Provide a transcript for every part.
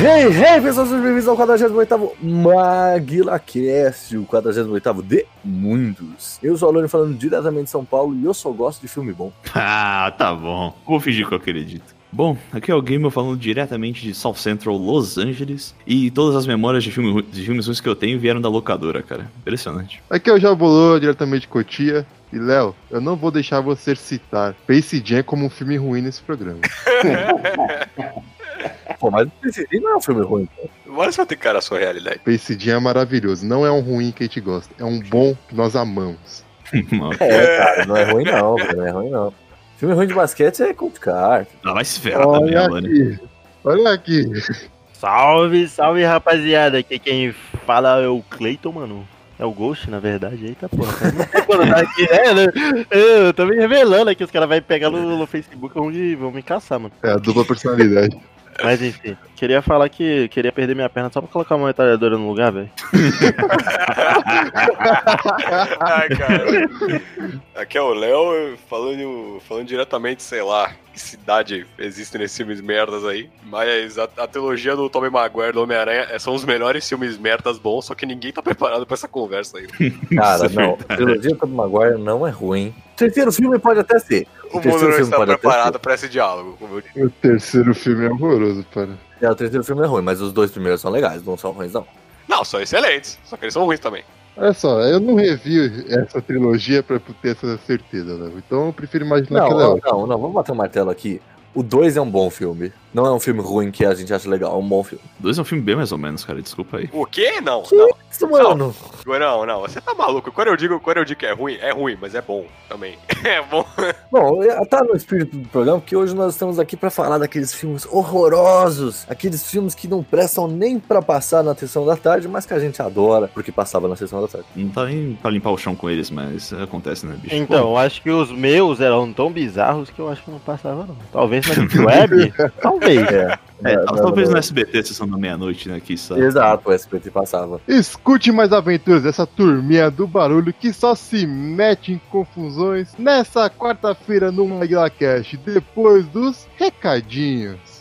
Hey, hey, pessoas, sejam bem-vindos ao 48º MaguilaCast, o 48º de muitos. Eu sou o Alone falando diretamente de São Paulo e eu só gosto de filme bom. Ah, tá bom. Vou fingir que eu acredito. Bom, aqui é o Gamer falando diretamente de South Central, Los Angeles. E todas as memórias de, filme, de filmes ruins que eu tenho vieram da locadora, cara. Impressionante. Aqui é o Jabolô, diretamente de Cotia. E Léo, eu não vou deixar você citar Space Jam como um filme ruim nesse programa. Pô, mas esse não é um filme ruim. Vai ter que cara a sua realidade. Jam é maravilhoso. Não é um ruim que a gente gosta. É um bom que nós amamos. É, cara, não é ruim não, cara, não é ruim não. Filme ruim de basquete é complicado. Ah, vai se ferrar também, Olha Alane. aqui. Olha aqui. Salve, salve rapaziada. Aqui quem fala é o Cleiton, mano. É o Ghost, na verdade. Eita porra. tá aqui, né? Eu, eu tô me revelando aqui. Os caras vão pegar no, no Facebook e vão me, vão me caçar, mano. É a dupla personalidade. Mas enfim, queria falar que queria perder minha perna só pra colocar uma metralhadora no lugar, velho. Ai, cara. Aqui é o Léo falando, falando diretamente, sei lá, cidade existe nesses filmes merdas aí. Mas a, a trilogia do Tobey Maguire do Homem-Aranha é- são os melhores filmes merdas bons, só que ninguém tá preparado pra essa conversa aí. Cara, é não. A trilogia do Maguire não é ruim. O terceiro filme pode até ser. O terceiro mundo não está preparado pra esse diálogo, como eu disse. o terceiro filme é horroroso, para. É, o terceiro filme é ruim, mas os dois primeiros são legais, não são ruins, não. Não, são excelentes, só que eles são ruins também. Olha só, eu não revi essa trilogia pra ter essa certeza, Léo. Então eu prefiro imaginar Não, que ela é não, não, não, vamos bater um martelo aqui. O 2 é um bom filme. Não é um filme ruim que a gente acha legal, é um bom filme. Dois é um filme bem mais ou menos, cara. Desculpa aí. O quê? Não, Que não. isso, mano? Não, não, você tá maluco. Quando eu digo, quando eu digo que é ruim, é ruim, mas é bom também. É bom. Bom, tá no espírito do programa, porque hoje nós estamos aqui pra falar daqueles filmes horrorosos, aqueles filmes que não prestam nem pra passar na sessão da tarde, mas que a gente adora porque passava na sessão da tarde. Não tá nem pra limpar o chão com eles, mas acontece, né, bicho? Então, eu acho que os meus eram tão bizarros que eu acho que não passava, não. Talvez na Deep Web, talvez. É, É, não, tal- não, talvez não. no SBT, sessão da meia-noite, né? Que sabe. Exato, o SBT passava. Escute mais aventuras dessa turminha do barulho que só se mete em confusões nessa quarta-feira no MaguilaCast, depois dos recadinhos.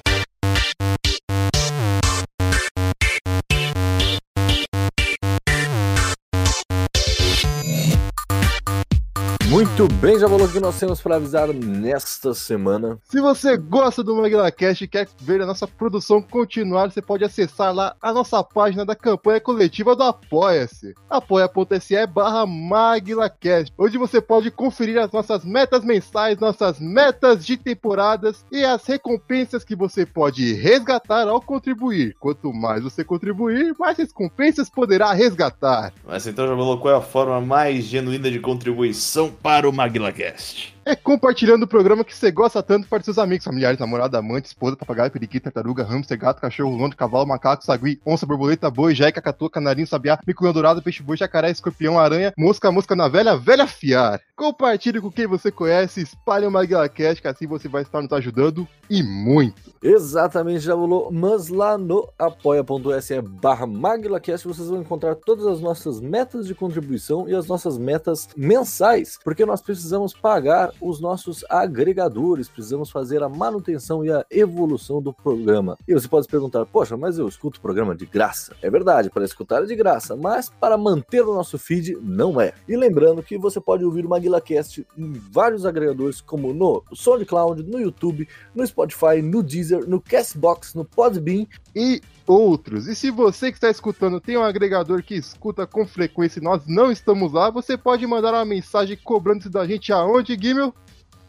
Muito bem, já falou o que nós temos pra avisar nesta semana. Se você gosta do MaguilaCast e quer ver a nossa produção continuar, você pode acessar lá a nossa página da campanha coletiva do Apoia-se. apoia.se barra MaguilaCast, onde você pode conferir as nossas metas mensais, nossas metas de temporadas e as recompensas que você pode resgatar ao contribuir. Quanto mais você contribuir, mais recompensas poderá resgatar. Mas então já falou qual é a forma mais genuína de contribuição para o MaguilaCast. É compartilhando o programa que você gosta tanto para seus amigos, familiares, namorada, amante, esposa, papagaio, periquita, tartaruga, hamster, gato, cachorro, londo, cavalo, macaco, sagui, onça, borboleta, boi, jeca, catu, canarinho, sabiá, mico dourado, peixe boi, jacaré, escorpião, aranha, mosca, mosca na velha, velha fiar. Compartilhe com quem você conhece, espalhe o MaguilaCast, que assim você vai estar nos ajudando e muito. Exatamente, já rolou, mas lá no apoia.se barra MaguilaCast vocês vão encontrar todas as nossas metas de contribuição e as nossas metas mensais, porque nós precisamos pagar os nossos agregadores, precisamos fazer a manutenção e a evolução do programa. E você pode se perguntar, poxa, mas eu escuto o programa de graça. É verdade, para escutar é de graça, mas para manter o nosso feed não é. E lembrando que você pode ouvir o MaguilaCast em vários agregadores, como no SoundCloud, no YouTube, no Spotify, no Deezer, no Castbox, no Podbean e outros. E se você que está escutando tem um agregador que escuta com frequência e nós não estamos lá, você pode mandar uma mensagem cobrando-se da gente aonde, Gimel?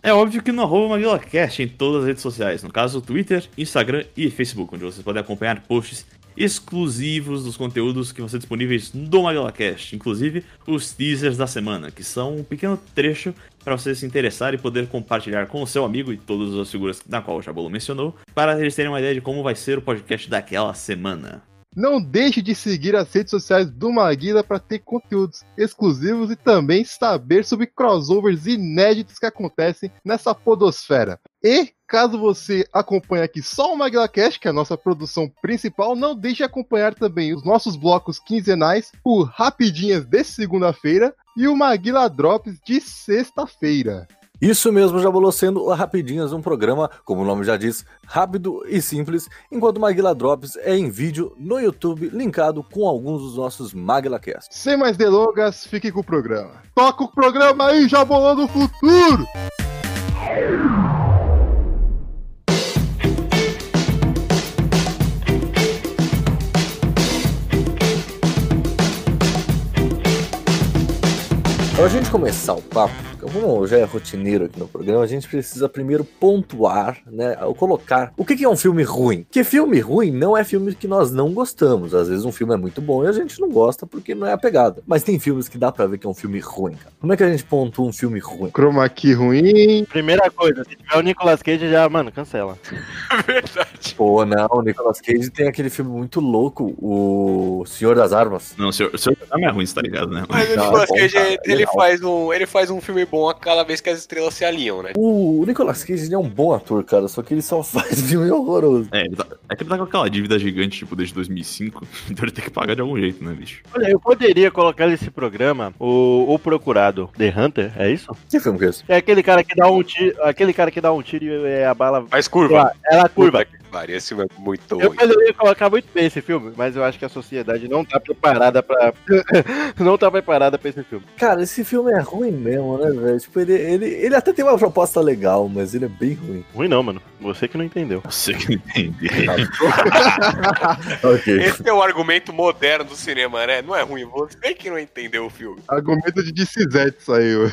É óbvio que no arroba MaguilaCast em todas as redes sociais, no caso Twitter, Instagram e Facebook, onde vocês podem acompanhar posts exclusivos dos conteúdos que vão ser disponíveis no MaguilaCast, inclusive os teasers da semana, que são um pequeno trecho para você se interessar e poder compartilhar com o seu amigo e todas as figuras na qual o Jabolo mencionou, para eles terem uma ideia de como vai ser o podcast daquela semana. Não deixe de seguir as redes sociais do Maguila para ter conteúdos exclusivos e também saber sobre crossovers inéditos que acontecem nessa podosfera. E caso você acompanhe aqui só o MaguilaCast, que é a nossa produção principal, não deixe de acompanhar também os nossos blocos quinzenais, o Rapidinhas de segunda-feira e o Maguila Drops de sexta-feira. Isso mesmo, já bolou sendo Rapidinhas, um programa, como o nome já diz, rápido e simples, enquanto Maguila Drops é em vídeo no YouTube, linkado com alguns dos nossos MaguilaCasts. Sem mais delongas, fique com o programa. Toca o programa aí, já bolou no futuro! A gente começar o papo, como já é rotineiro aqui no programa, a gente precisa primeiro pontuar, né, ou colocar o que que é um filme ruim. Que filme ruim não é filme que nós não gostamos. Às vezes um filme é muito bom e a gente não gosta porque não é a pegada. Mas tem filmes que dá pra ver que é um filme ruim, cara. Como é que a gente pontua um filme ruim? Chroma key ruim. Primeira coisa, se tiver o Nicolas Cage, já, mano, cancela. Verdade. Pô, não, o Nicolas Cage tem aquele filme muito louco, o Senhor das Armas. Não, o senhor, o senhor não é ruim, você tá ligado, né? Mas o Não, Nicolas Cage, ele, faz um, ele faz um filme bom a cada vez que as estrelas se alinham, né? O Nicolas Cage é um bom ator, cara, só que ele só faz filme horroroso. É, ele tá, é que ele tá com aquela dívida gigante, tipo, desde 2005, então ele tem que pagar de algum jeito, né, bicho? Olha, eu poderia colocar nesse programa o, o Procurado, The Hunter, é isso? Que filme que é esse? É aquele cara que dá um tiro, aquele cara que dá um tiro e é, a bala... Faz curva. Ela curva. Puta pariu, esse filme é muito Eu ruim. poderia colocar muito bem esse filme, mas eu acho que a sociedade não tá preparada pra. não tá preparada pra esse filme. Cara, esse filme é ruim mesmo, né, velho? Tipo, ele, ele, ele até tem uma proposta legal, mas ele é bem ruim. Ruim não, mano. Você que não entendeu. Você que não entende. ok. Esse é o argumento moderno do cinema, né? Não é ruim, você que não entendeu o filme. Argumento de Dicizete saiu.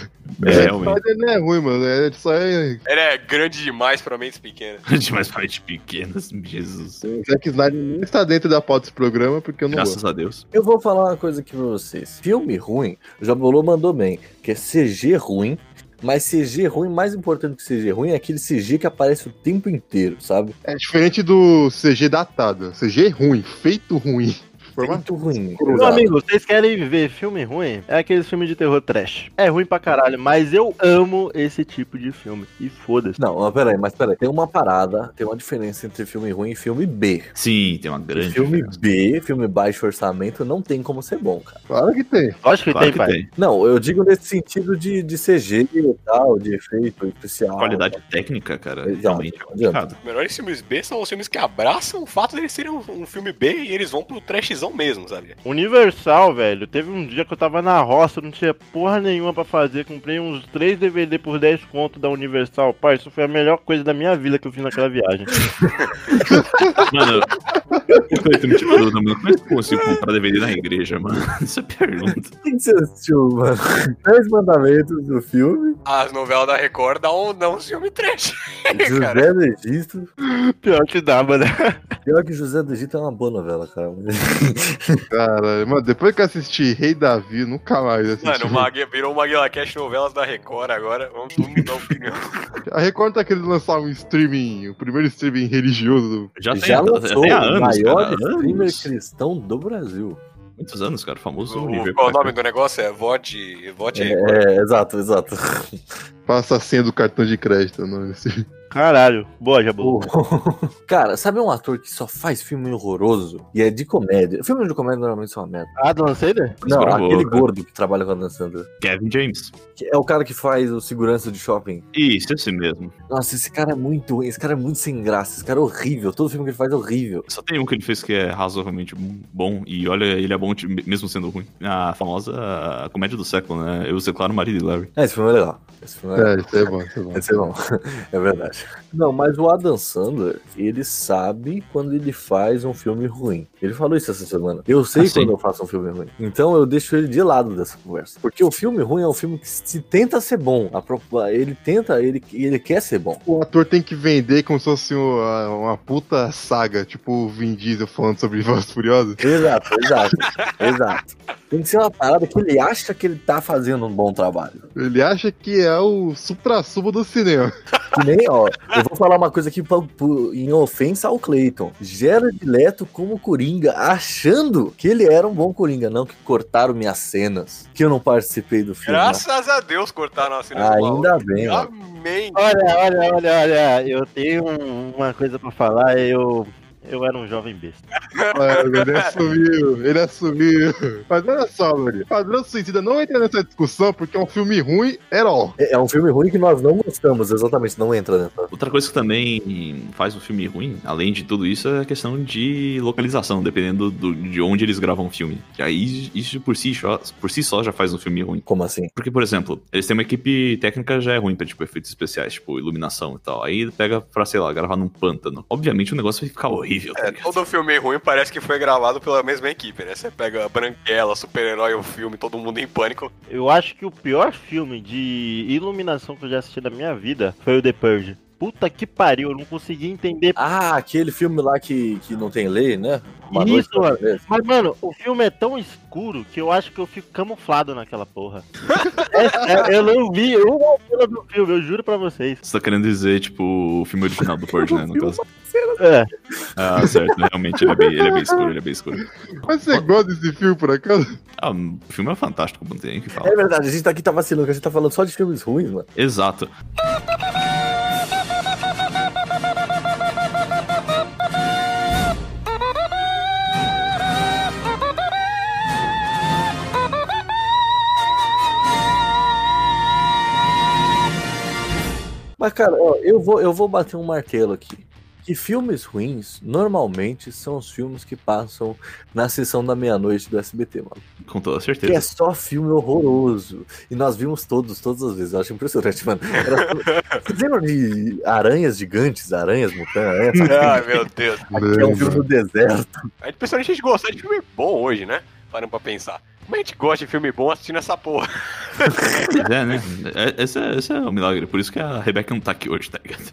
É, realmente. Mas ele não é ruim, mano. Ele só é. Ele é grande demais pra mentes pequenas. Demais pra gente pequenas, Jesus. O Zack Snyder nem está dentro da pauta desse programa porque eu não Graças gosto. a Deus. Eu vou falar uma coisa aqui pra vocês. Filme ruim, o Jabolô mandou bem, que é CG ruim, mas CG ruim, mais importante que CG ruim, é aquele CG que aparece o tempo inteiro, sabe? É diferente do CG datado. CG ruim, feito ruim. Muito ruim. Meu amigo, vocês querem ver filme ruim? É aqueles filmes de terror trash. É ruim pra caralho, mas eu amo esse tipo de filme. E foda-se. Não, mas peraí, mas peraí. Tem uma parada, tem uma diferença entre filme ruim e filme B. Sim, tem uma grande filme diferença. B, filme baixo orçamento, não tem como ser bom, cara. Claro que tem. Lógico que Claro tem, que pai. tem. Não, eu digo nesse sentido de, de CG e tal, de efeito especial. Qualidade técnica, cara, Exato, realmente é complicado. Os melhores filmes B são os filmes que abraçam o fato deles serem um, um filme B e eles vão pro trashzão mesmo, sabe? Universal, velho. Teve um dia que eu tava na roça, não tinha porra nenhuma pra fazer. Comprei uns 3 DVD por 10 conto da Universal. Pai, isso foi a melhor coisa da minha vida que eu fiz naquela viagem. Mano, eu me tira dúvida, mano. Como é que eu consigo comprar DVD na igreja, mano? Essa é a pergunta. O que você assistiu, mano? Dez mandamentos do filme As novelas da Record dão, dão um filme trash. José do Egito. Pior que dá, mano. Pior que José do Egito é uma boa novela, cara. Cara, mano, depois que eu assisti Rei Davi, nunca mais assisti. Mano, o Mag... virou o Maguila Cash novelas da Record agora. Vamos todo mundo dar opinião. A Record tá querendo lançar um streaming, o primeiro streaming religioso. do- Já tem, Já lançou tem há o anos, maior cara. streamer Anos. cristão do Brasil. Muitos anos, cara. Famoso O, nível. qual o nome do negócio? É Vote. Vote Record. É, exato, exato. Passa a senha do cartão de crédito. Não, esse- Caralho. Boa, Jabu. Cara, sabe um ator que só faz filme horroroso? E é de comédia. Filmes de comédia normalmente são uma merda. Adam Sandler? Não, Escura aquele boca. gordo que trabalha com a Dan Sandler. Kevin James. Que É o cara que faz o segurança de shopping. Isso, esse mesmo. Nossa, esse cara é muito ruim. Esse cara é muito sem graça. Esse cara é horrível. Todo filme que ele faz é horrível. Só tem um que ele fez que é razoavelmente bom, e olha, ele é bom mesmo sendo ruim. A famosa comédia do século, né? Eu declaro marido de Larry. É, esse filme é legal. Esse filme é legal. É, isso é bom, isso é bom. Esse é bom. é verdade. Não, mas o Adam Sandler, ele sabe quando ele faz um filme ruim. Ele falou isso essa semana. Eu sei Ah, sim. quando eu faço um filme ruim. Então eu deixo ele de lado dessa conversa. Porque o filme ruim é um filme que se tenta ser bom. A pro- Ele tenta, ele, ele quer ser bom. O ator tem que vender como se fosse uma, uma puta saga, tipo o Vin Diesel falando sobre Velozes e Furiosos. Exato, exato, exato. Tem que ser uma parada que ele acha que ele tá fazendo um bom trabalho. Ele acha que é o supra-sumo do cinema. Que nem, ó, eu vou falar uma coisa aqui pra- pro- em ofensa ao Clayton. Jared Leto como Coringa, achando que ele era um bom Coringa, não que cortaram minhas cenas, que eu não participei do filme. Graças a Deus cortaram a cena do maluco. Ainda bem, ó. Amém. Olha, olha, olha, olha. Eu tenho um- uma coisa pra falar. Eu. Eu era um jovem besta. Mano, ele assumiu, ele assumiu. Mas olha só, Luri, Padrão Suicida não entra nessa discussão porque é um filme ruim, all. É é um filme ruim que nós não gostamos, exatamente, não entra nessa. Outra coisa que também faz um filme ruim, além de tudo isso, é a questão de localização, dependendo do- de onde eles gravam o filme. E aí, isso por si, só, por si só já faz um filme ruim. Como assim? Porque, por exemplo, eles têm uma equipe técnica já é ruim pra, tipo, efeitos especiais, tipo, iluminação e tal. Aí pega pra, sei lá, gravar num pântano. Obviamente o negócio vai ficar horrível, tá É, todo filme ruim parece que foi gravado pela mesma equipe, né? Você pega Branquela, super-herói, o filme, todo mundo em pânico. Eu acho que o pior filme de iluminação que eu já assisti na minha vida foi o The Purge. Puta que pariu, eu não consegui entender. Ah, aquele filme lá que, que não tem lei, né? Uma Isso, mano. Mas, mano, o filme é tão escuro que eu acho que eu fico camuflado naquela porra. É, é, eu não vi uma cena do filme, eu juro pra vocês. Você tá querendo dizer, tipo, o filme original do Purge, né, no caso. É, Ah, certo, realmente, ele é bem, ele é bem escuro, ele é bem escuro. Mas você gosta desse filme, por acaso? Ah, o filme é fantástico, não tem o que falar. É verdade, a gente tá aqui tá vacilando, a gente tá falando só de filmes ruins, mano. Exato. Mas, cara, ó, eu vou, eu vou bater um martelo aqui. Que filmes ruins, normalmente, são os filmes que passam na sessão da meia-noite do SBT, mano. Com toda Que é certeza. só filme horroroso. E nós vimos todos, todas as vezes. Eu acho impressionante, mano. Era... Vocês lembram de aranhas gigantes, aranhas mutantes? Aranhas... Ai, meu Deus. Aqui é um filme no deserto. A gente, principalmente a gente gosta de filme bom hoje, né? Parando pra pensar. Como a gente gosta de filme bom assistindo essa porra? Mas é, né? É- Esse é, esse é o milagre. Por isso que a Rebeca não tá aqui hoje, tá ligado?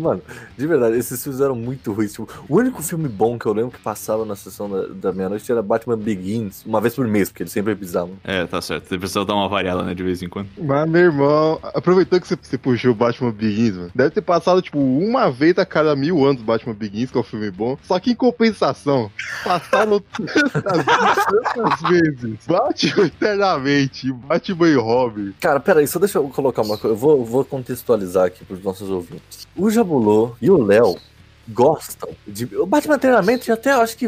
Mano, de verdade, esses filmes eram muito ruins. Tipo, o único filme bom que eu lembro que passava na sessão da, da meia-noite era Batman Begins, uma vez por mês, porque eles sempre precisavam. É, tá certo. Você precisa dar uma variada, né, de vez em quando. Mas, meu irmão, aproveitando que você, você puxou o Batman Begins, mano, deve ter passado, tipo, uma vez a cada mil anos Batman Begins, que é um filme bom. Só que em compensação, passaram tantas, tantas vezes Batman eternamente, Batman e Robin. Cara, peraí, só deixa eu colocar uma coisa. Eu vou, vou contextualizar aqui pros nossos ouvintes. O Jabulô e o Léo gostam de. O Batman treinamento até acho que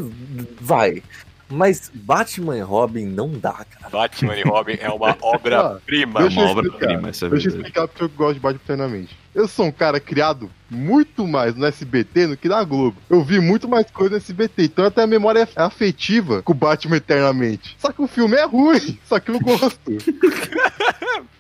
vai. Mas Batman e Robin não dá, cara. Batman e Robin é uma obra-prima. É Deixa uma eu obra-prima, é Deixa eu verdade. explicar porque eu gosto de Batman eternamente. Eu sou um cara criado muito mais no SBT do que na Globo. Eu vi muito mais coisa no SBT, então até a memória é afetiva com o Batman eternamente. Só que o filme é ruim, só que eu gosto.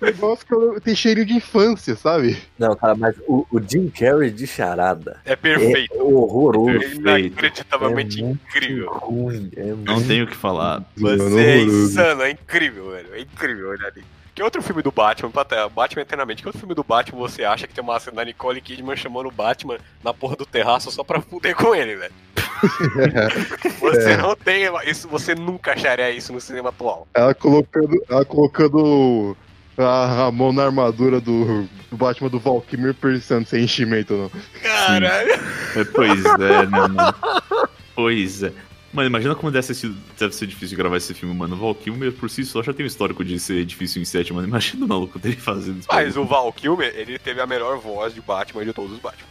Negócio que eu- tem cheirinho de infância, sabe? Não, cara, mas o, o Jim Carrey de charada É é perfeito. horroroso. É inacreditavelmente É muito incrível. ruim. É Não muito- tenho o que falar. Você é insano, é incrível, velho. É incrível olhar ali. Que outro filme do Batman? Batman Eternamente, que outro filme do Batman você acha que tem uma cena da Nicole Kidman chamando o Batman na porra do terraço só pra fuder com ele, velho? Você não tem isso, você nunca acharia isso no cinema atual. Ela colocando, ela colocando a, a mão na armadura do, do Batman do Valkyrie pensando sem enchimento, não. Caralho. É, Pois é, né, mano? Pois é. Mano, imagina como deve ser, deve ser difícil gravar esse filme, mano. O Val Kilmer, por si só, já tem um histórico de ser difícil em sete, mano. Imagina o maluco dele fazendo isso. Mas o Val Kilmer, ele teve a melhor voz de Batman de todos os Batman.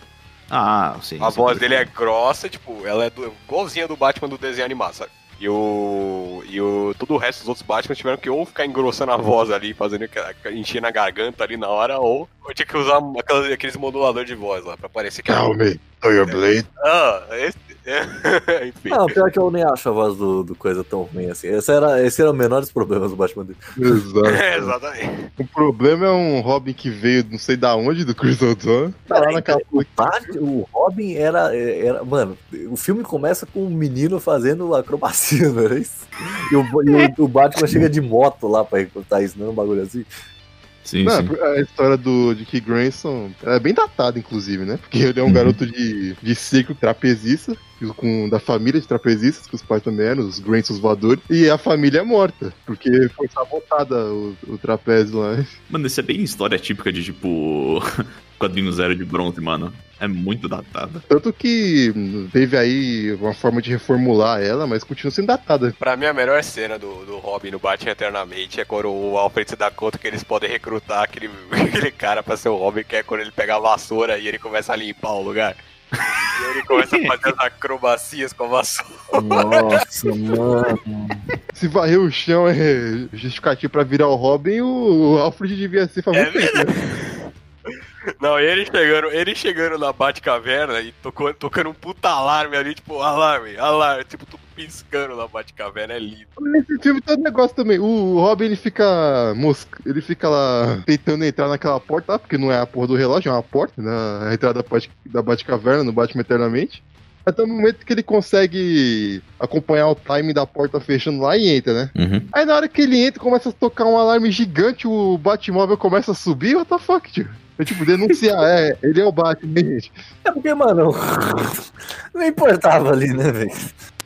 Ah, sim. A sim, voz sim. dele é grossa, tipo, ela é do, igualzinha do Batman do desenho animado, sabe? E o. E o. Todo o resto dos outros Batman tiveram que ou ficar engrossando a voz ali, fazendo encher na garganta ali na hora, ou, ou tinha que usar aquelas- aqueles moduladores de voz lá, pra parecer que. Calma aí, throw your blade. Ah, esse. Enfim. Não, pior que eu nem acho a voz do, do coisa tão ruim assim. Esse era, esse era o menor dos problemas do Batman dele. Exato. É, exatamente. O problema é um Robin que veio não sei da onde do Chris O'Donnell. Tá lá naquela porra. Bat- O Robin era, era. Mano, o filme começa com um menino fazendo acrobacia, não era isso? E o, e o, o Batman chega de moto lá pra recrutar isso, não é um bagulho assim? Sim, Não, sim. a história do Dick Grayson é bem datada, inclusive, né? Porque ele é um Uhum. garoto de, de circo trapezista, com, da família de trapezistas, que os pais também eram, os Graysons voadores, e a família é morta, porque foi sabotada o, o trapézio lá. Mano, isso é bem história típica de, tipo, quadrinho zero de bronze, mano. É muito datada. Tanto que teve aí uma forma de reformular ela, mas continua sendo datada. Pra mim, a melhor cena do, do Robin no Batman Eternamente é quando o Alfred se dá conta que eles podem recrutar aquele, aquele cara pra ser o Robin, que é quando ele pega a vassoura e ele começa a limpar o lugar. E ele começa a fazer as acrobacias com a vassoura. Nossa, mano. Se varrer o chão é justificativo pra virar o Robin, o Alfred devia ser faz muito É né? Não, e ele chegando, ele chegando na Batcaverna e tocou, tocando um puta alarme ali, tipo, alarme, alarme, tipo, tudo piscando na Batcaverna, é lindo. Nesse filme tem um negócio também. O Robin ele fica mosca, ele fica lá tentando entrar naquela porta lá, porque não é a porra do relógio, é uma porta, na entrada da Bat- da Batcaverna, no Batman Eternamente. Até o momento que ele consegue acompanhar o time da porta fechando lá e entra, né? Uhum. Aí na hora que ele entra, começa a tocar um alarme gigante, o Batmóvel começa a subir, what the fuck, tio? É tipo, denunciar, é, ele é o Batman, gente. É porque, mano, não importava ali, né, velho?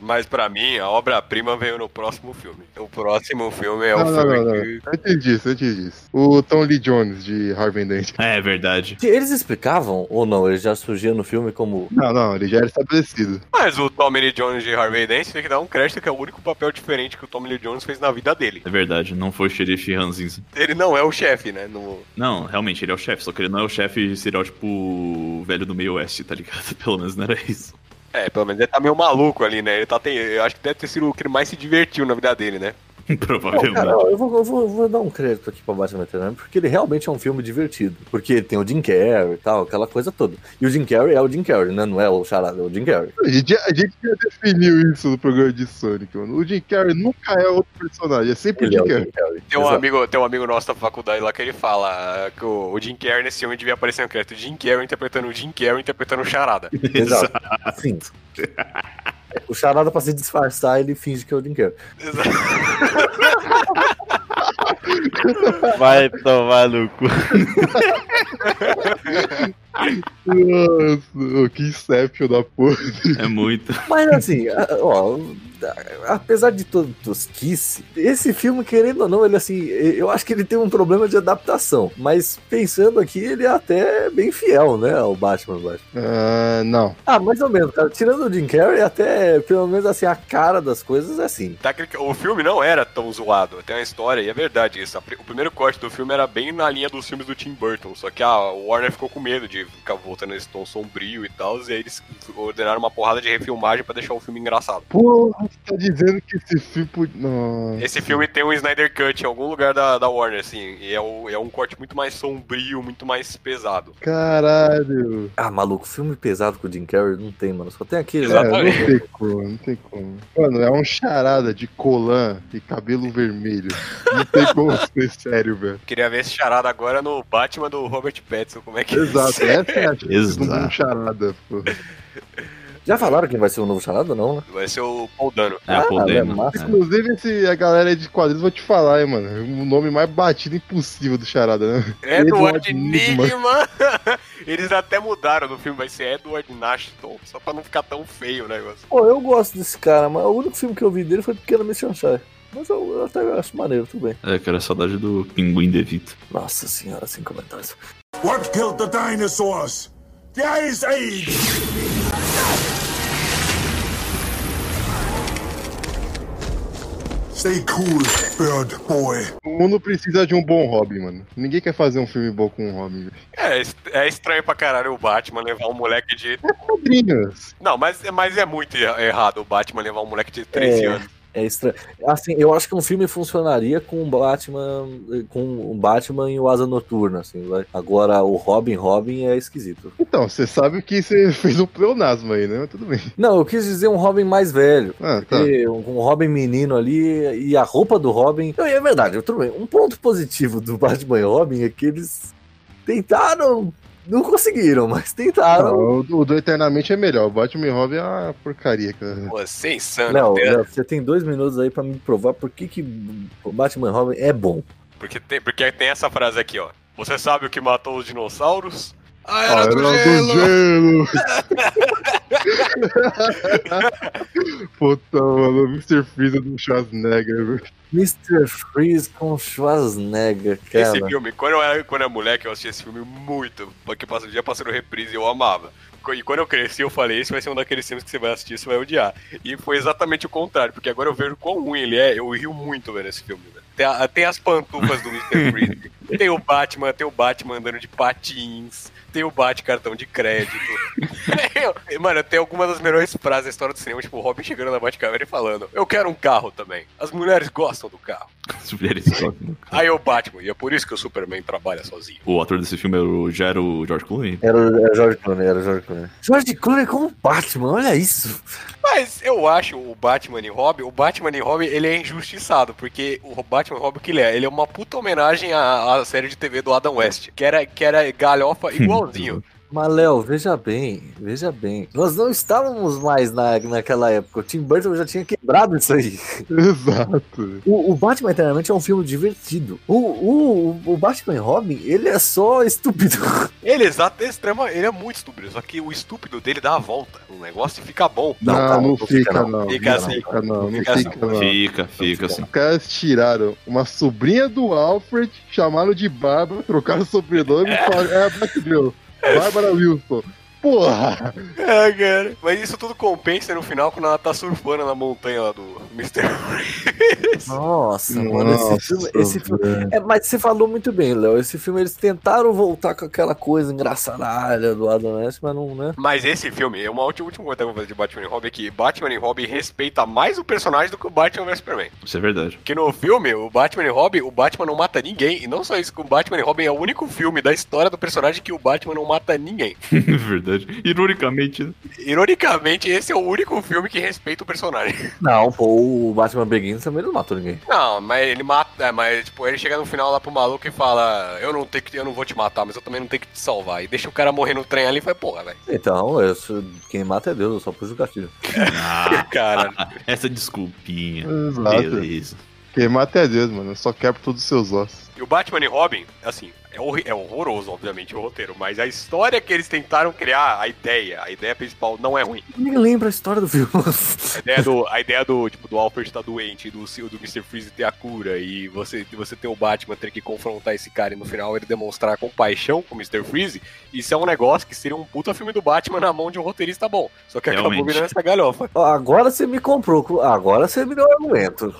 Mas pra mim, a obra-prima veio no próximo filme. O próximo filme é o Não, filme não, não. que... Antes disso, antes disso. O Tom Lee Jones, de Harvey Dent. É verdade. Eles explicavam ou não? Eles já surgiam no filme como. Não, não, ele já era estabelecido. Mas o Tommy Lee Jones de Harvey Dent tem que dar um crédito que é o único papel diferente que o Tommy Lee Jones fez na vida dele. É verdade. Não foi o xerife Ranzinza. Ele não é o chefe, né? No... Não, realmente, ele é o chefe. Só que ele não é o chefe serial, tipo, o velho do meio oeste, tá ligado? Pelo menos não era isso. É, pelo menos ele tá meio maluco ali, né? Ele tá tem... Eu acho que deve ter sido o que ele mais se divertiu na vida dele, né? Não, Provavelmente. cara, ó, eu vou, eu vou- eu vou dar um crédito aqui pra Batman Eternamente, porque ele realmente é um filme divertido. Porque tem o Jim Carrey e tal, aquela coisa toda. E o Jim Carrey é o Jim Carrey, né? Não é o Charada, é o Jim Carrey. A gente, já- a gente já definiu isso no programa de Sonic, mano. O Jim Carrey nunca é outro personagem, é sempre Ele o é Jim o Carrey. Jim Carrey. Tem um, Exato. amigo, tem um amigo nosso da faculdade lá que ele fala que o, o Jim Carrey nesse filme devia aparecer no crédito. Jim Carrey interpretando o Jim Carrey interpretando o Charada. Exato. Sim. O Charada, pra se disfarçar, ele finge que é o Jim Carrey. Exato. Vai tomar no cu. Nossa, que Inception da porra. É muito. Mas assim, a- ó, apesar de todo tosquice, esse filme, querendo ou não, ele assim, eu acho que ele tem um problema de adaptação. Mas pensando aqui, ele é até bem fiel, né, ao Batman. Batman. Ah, não. Ah, mais ou menos, cara. Tirando o Jim Carrey, até pelo menos assim, a cara das coisas é assim. Tá O filme não era tão zoado. Tem uma história, e é verdade isso. O primeiro corte do filme era bem na linha dos filmes do Tim Burton. Só que a Warner ficou com medo de porque ficava voltando nesse tom sombrio e tal, e aí eles ordenaram uma porrada de refilmagem pra deixar o filme engraçado. Porra, você tá dizendo que esse filme. Nossa. Esse filme tem um Snyder Cut em algum lugar da, da Warner, assim, e é, o- é um corte muito mais sombrio, muito mais pesado. Caralho. Ah, maluco, filme pesado com o Jim Carrey não tem, mano. Só tem aquele. É, Exatamente. não tem como, não tem como. Mano, é um charada de colã e cabelo vermelho. Não tem como ser sério, velho. Queria ver esse charada agora no Batman do Robert Pattinson, como é que Exato, essa é a chance um charada, pô. Já falaram quem vai ser o novo charada, não, né? Vai ser o Paul Dano. É, a é Podema. massa. Inclusive, esse, a galera de quadrinhos, vou te falar, hein, mano. O nome mais batido impossível do charada, né? Edward Edward Nigma. Nigma! Eles até mudaram no filme, vai ser Edward Nashton, só pra não ficar tão feio o negócio. Pô, eu gosto desse cara, mas o único filme que eu vi dele foi Pequena Miss Sunshine. Mas eu, eu até acho maneiro, tudo bem. É, que era saudade do Pinguim DeVito. Nossa senhora, sem comentários. What killed the dinosaurs? The Ice Age! Stay cool, bird boy. O mundo precisa de um bom Robin, mano. Ninguém quer fazer um filme bom com um Robin. É, é estranho pra caralho o Batman levar um moleque de. Quadrinhos. Não, mas, mas é muito er- errado o Batman levar um moleque de 13 É. anos. É estranho. Assim, eu acho que um filme funcionaria com o Batman, com o Batman e o Asa Noturna, assim, vai. Agora o Robin, Robin é esquisito. Então, você sabe que você fez um pleonasmo aí, né? Mas tudo bem. Não, eu quis dizer um Robin mais velho. Ah, tá. Um um Robin menino ali e a roupa do Robin. E é verdade, tudo bem. Um ponto positivo do Batman e Robin é que eles tentaram. Não conseguiram, mas tentaram. Não, o, do- o do Eternamente é melhor. O Batman e Robin é uma porcaria, cara. Você é insano. Léo, você tem dois minutos aí pra me provar por que, que o Batman e Robin é bom. Porque, tem, porque tem essa frase aqui, ó. Você sabe o que matou os dinossauros? A Ah, era era do do gelo! gelo. Puta, mano, Mr. Freeza do Schwarzenegger, velho. Mr. Freeze com Schwarzenegger, Esse cara. filme, quando eu era, quando eu era moleque, eu assistia esse filme muito. Porque passou, já passou no reprise e eu amava. E quando eu cresci, eu falei, esse vai ser um daqueles filmes que você vai assistir, você vai odiar. E foi exatamente o contrário, porque agora eu vejo quão ruim ele é, eu rio muito vendo esse filme, velho. Tem, a- tem as pantufas do Mr. Freeze, tem o Batman, tem o Batman andando de patins, o Bat cartão de crédito. Tem- Mano, tem algumas das melhores frases da história do cinema, tipo o Robin chegando na Batcaverna e falando, eu quero um carro também. As mulheres gostam do carro. As mulheres gostam. Aí o Batman, e é por isso que o Superman trabalha sozinho. O ator desse filme era o, já era o George Clooney. Era, o- era o George Clooney, era o George Clooney. George Clooney como Batman, olha isso. Mas eu acho o Batman e Robin, o Batman e Robin, ele é injustiçado, porque o Batman e Robin, o que ele é? Ele é uma puta homenagem à, à série de TV do Adam West, que era, que era galhofa igualzinho. Mas, Léo, veja bem, veja bem. Nós não estávamos mais na, naquela época. O Tim Burton já tinha quebrado isso aí. Exato. O, o Batman Eternamente é um filme divertido. O, o, o Batman e Robin, ele é só estúpido. ele, exato, é extrema, ele é muito estúpido, só que o estúpido dele dá a volta no negócio e fica bom. Não, Não, não, calma, não fica, fica, não. não. Fica não assim. fica, não. Não Fica fica, assim. não. Fica, fica assim. Os caras tiraram uma sobrinha do Alfred, chamaram de Bárbara, trocaram o sobrenome e falaram, é a Batgirl. Bárbara Wilson. Porra! É, cara. Mas isso tudo compensa no final quando ela tá surfando na montanha lá do Mr. Freeze. Nossa, mano, esse Nossa, filme. Esse filme é, mas você falou muito bem, Léo. Esse filme eles tentaram voltar com aquela coisa engraçadalha do Adam West, mas não, né? Mas esse filme, é uma última, última coisa que eu vou fazer de Batman e Robin é que Batman e Robin respeita mais o personagem do que o Batman vs Superman. Isso é verdade. Porque no filme, o Batman e Robin, o Batman não mata ninguém. E não só isso, que o Batman e Robin é o único filme da história do personagem que o Batman não mata ninguém. verdade. Ironicamente, né? Ironicamente, esse é o único filme que respeita o personagem. Não, pô, o Batman Begins também não matou ninguém. Não, mas ele mata. é, mas, tipo, ele chega no final lá pro maluco e fala: Eu não tenho que, eu não vou te matar, mas eu também não tenho que te salvar. E deixa o cara morrer no trem ali e fala, porra, velho. Então, eu quem mata é Deus, eu só pus o gatilho. Ah, Cara. essa desculpinha. Exato. Beleza. Quem mata é Deus, mano. Eu só quebro todos os seus ossos. E o Batman e Robin, assim, é, horri- é horroroso, obviamente, o roteiro, mas a história que eles tentaram criar, a ideia, a ideia principal não é ruim. Nem lembra a história do filme. A ideia do, a ideia do tipo, do Alfred tá doente, do, do Mr. Freeze ter a cura, e você, você ter o Batman ter que confrontar esse cara e no final ele demonstrar compaixão com o Mr. Freeze, isso é um negócio que seria um puta filme do Batman na mão de um roteirista bom. Só que acabou Realmente. virando essa galhofa. Agora você me comprou, agora você me deu argumento.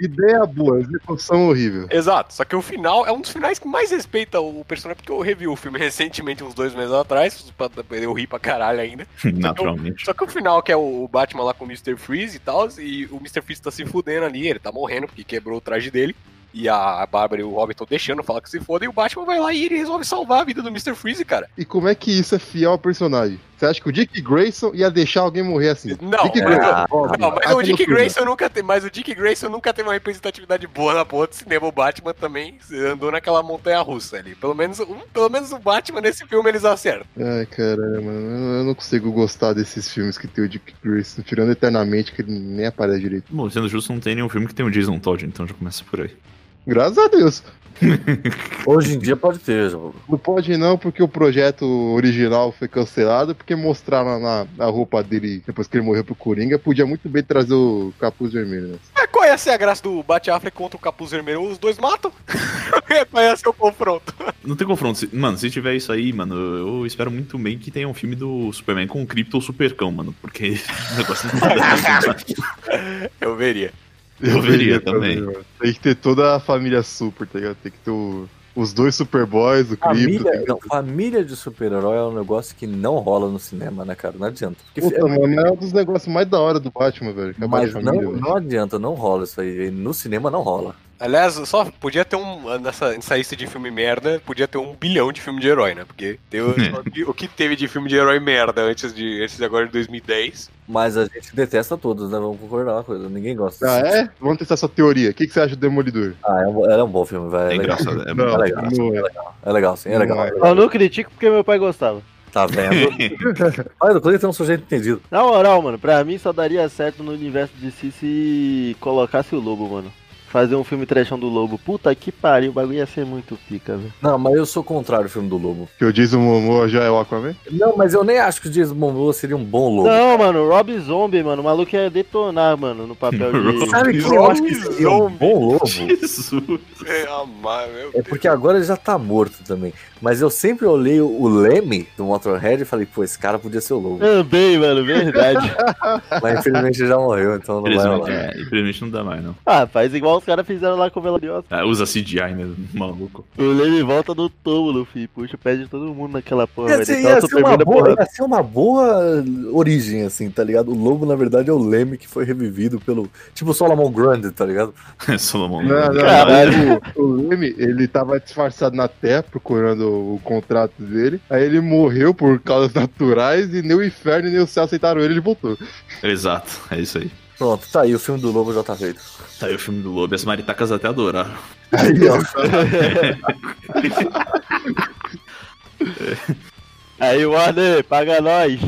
Ideia boa, execução horrível. Exato, só que o final é um dos finais que mais respeita o personagem, porque eu revi o filme recentemente, uns dois meses atrás, eu ri pra caralho ainda. Naturalmente. Só que o final, que é o Batman lá com o Mr. Freeze e tal, e o Mr. Freeze tá se fudendo ali, ele tá morrendo porque quebrou o traje dele. E a Bárbara e o Robin estão deixando falar que se foda, e o Batman vai lá e ele resolve salvar a vida do Mr. Freeze, cara. E como é que isso é fiel ao personagem? Você acha que o Dick Grayson ia deixar alguém morrer assim? Não, Dick é, Grayson. Não, mas o Dick. Grayson nunca tem, mas o Dick Grayson nunca teve uma representatividade boa na porra do cinema. O Batman também andou naquela montanha russa ali. Pelo menos, um, pelo menos o Batman nesse filme eles acertam. Ai, caramba, mano. Eu não consigo gostar desses filmes que tem o Dick Grayson, tirando eternamente, que ele nem aparece direito. Bom, sendo justo, não tem nenhum filme que tem o Jason Todd, então já começa por aí. Graças a Deus. Hoje em dia pode ter. Não pode não, porque o projeto original foi cancelado, porque mostraram na, na roupa dele, depois que ele morreu pro Coringa, podia muito bem trazer o capuz vermelho, né? Mas qual ia ser a graça do Bat Affleck contra o Capuz Vermelho? Os dois matam? qual ia ser o confronto? Não tem confronto. Mano, se tiver isso aí, mano, eu espero muito bem que tenha um filme do Superman com o Krypto ou Supercão, mano. Porque o negócio não tá Eu veria. Eu veria também. Tem que ter toda a família super, tá ligado? Tem que ter o- os dois Superboys, o Crypto. Família, que- não, família de super-herói é um negócio que não rola no cinema, né, cara? Não adianta. Porque Puta, mano, é um dos negócios mais da hora do Batman, velho. Acabar mas família, não, velho. não adianta, não rola isso aí. No cinema não rola. Aliás, só podia ter um. Nessa, nessa lista de filme merda, podia ter um bilhão de filme de herói, né? Porque tem o, que- teve de filme de herói merda antes de, antes de agora de 2010. Mas a gente detesta todos, né? Vamos concordar uma coisa. Ninguém gosta Ah, é? Vamos testar essa teoria. O que, que você acha do Demolidor? Ah, é um, é um bom filme, velho. É É, legal. É Não, é legal. não é. É legal, sim, é legal. Não é. Eu não critico porque meu pai gostava. Tá vendo? Olha, o Cleiton é um sujeito entendido. Na moral, mano, pra mim só daria certo no universo de si se colocasse o Lobo, mano. Fazer um filme trechão do Lobo. Puta que pariu, o bagulho ia ser muito pica, velho. Não, mas eu sou contrário ao filme do Lobo. Que o Jason Momoa já é o Aquaman? Não, mas eu nem acho que o Jason Momoa seria um bom lobo. Não, mano, Rob Zombie, mano, o maluco ia detonar, mano, no papel de. Sabe quem eu acho que seria um bom lobo? Jesus. É, amar, meu É porque agora ele já tá morto também. Mas eu sempre olhei o Leme do Motorhead e falei, pô, esse cara podia ser o lobo. Também, mano, verdade. Mas infelizmente ele já morreu, então não vai rolar. é, infelizmente não dá mais, não. ah, faz igual os caras fizeram lá com o Veladiosa. Ah, usa CGI, né? Maluco. O Leme volta do túmulo, filho. Puxa, pede todo mundo naquela porra. Ia ser, ia o ser uma boa, ia ser uma boa origem, assim, tá ligado? O lobo, na verdade, é o Leme que foi revivido pelo. Tipo o Solomon Grundy, tá ligado? Solomon. Não, Caralho. O, o Leme, ele tava disfarçado na Terra procurando o contrato dele. Aí ele morreu por causas naturais e nem o inferno nem o céu aceitaram ele, ele voltou. Exato, é isso aí. Pronto, tá aí, o filme do lobo já tá feito. Tá aí o filme do Lobo. As maritacas até adoraram. Aí, ó. Aí, Warner, paga nós.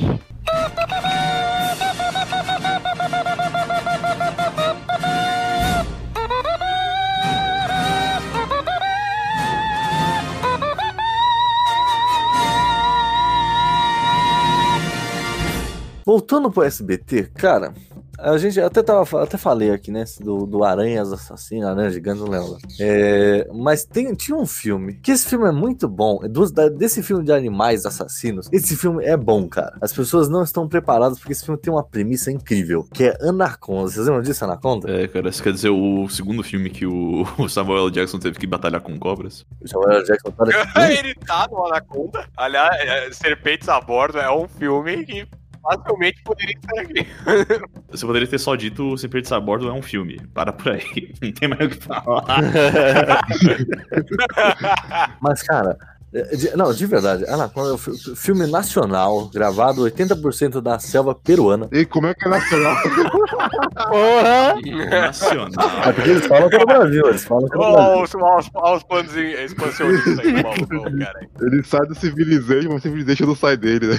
Voltando pro SBT, cara, a gente até, tava, até falei aqui, né? Do, do Aranhas Assassinas, Aranhas Gigantes, não lembro. É, mas tem, tinha um filme, que esse filme é muito bom. é dos- da- desse filme de animais assassinos, esse filme é bom, cara. As pessoas não estão preparadas porque esse filme tem uma premissa incrível, que é Anaconda. Vocês lembram disso, Anaconda? É, cara, isso quer dizer o segundo filme que o o Samuel L. Jackson teve que batalhar com cobras? O Samuel Jackson tá. Ele tá no Anaconda. Aliás, é, Serpentes a Bordo é um filme que facilmente poderia estar aqui. Você poderia ter só dito Sem Perder a Bordo é um filme. Para por aí. Não tem mais o que falar. Mas, cara, de- não, de verdade, Anaconda é um fi- filme nacional, gravado 80% da selva peruana. E como é que é nacional? Porra! Nacional. É porque eles falam que é Brasil, eles falam que é no Brasil. Olha os, planos expansionistas aí, maluco, cara. Ele sai do Civilization, mas o Civilization não sai dele, né?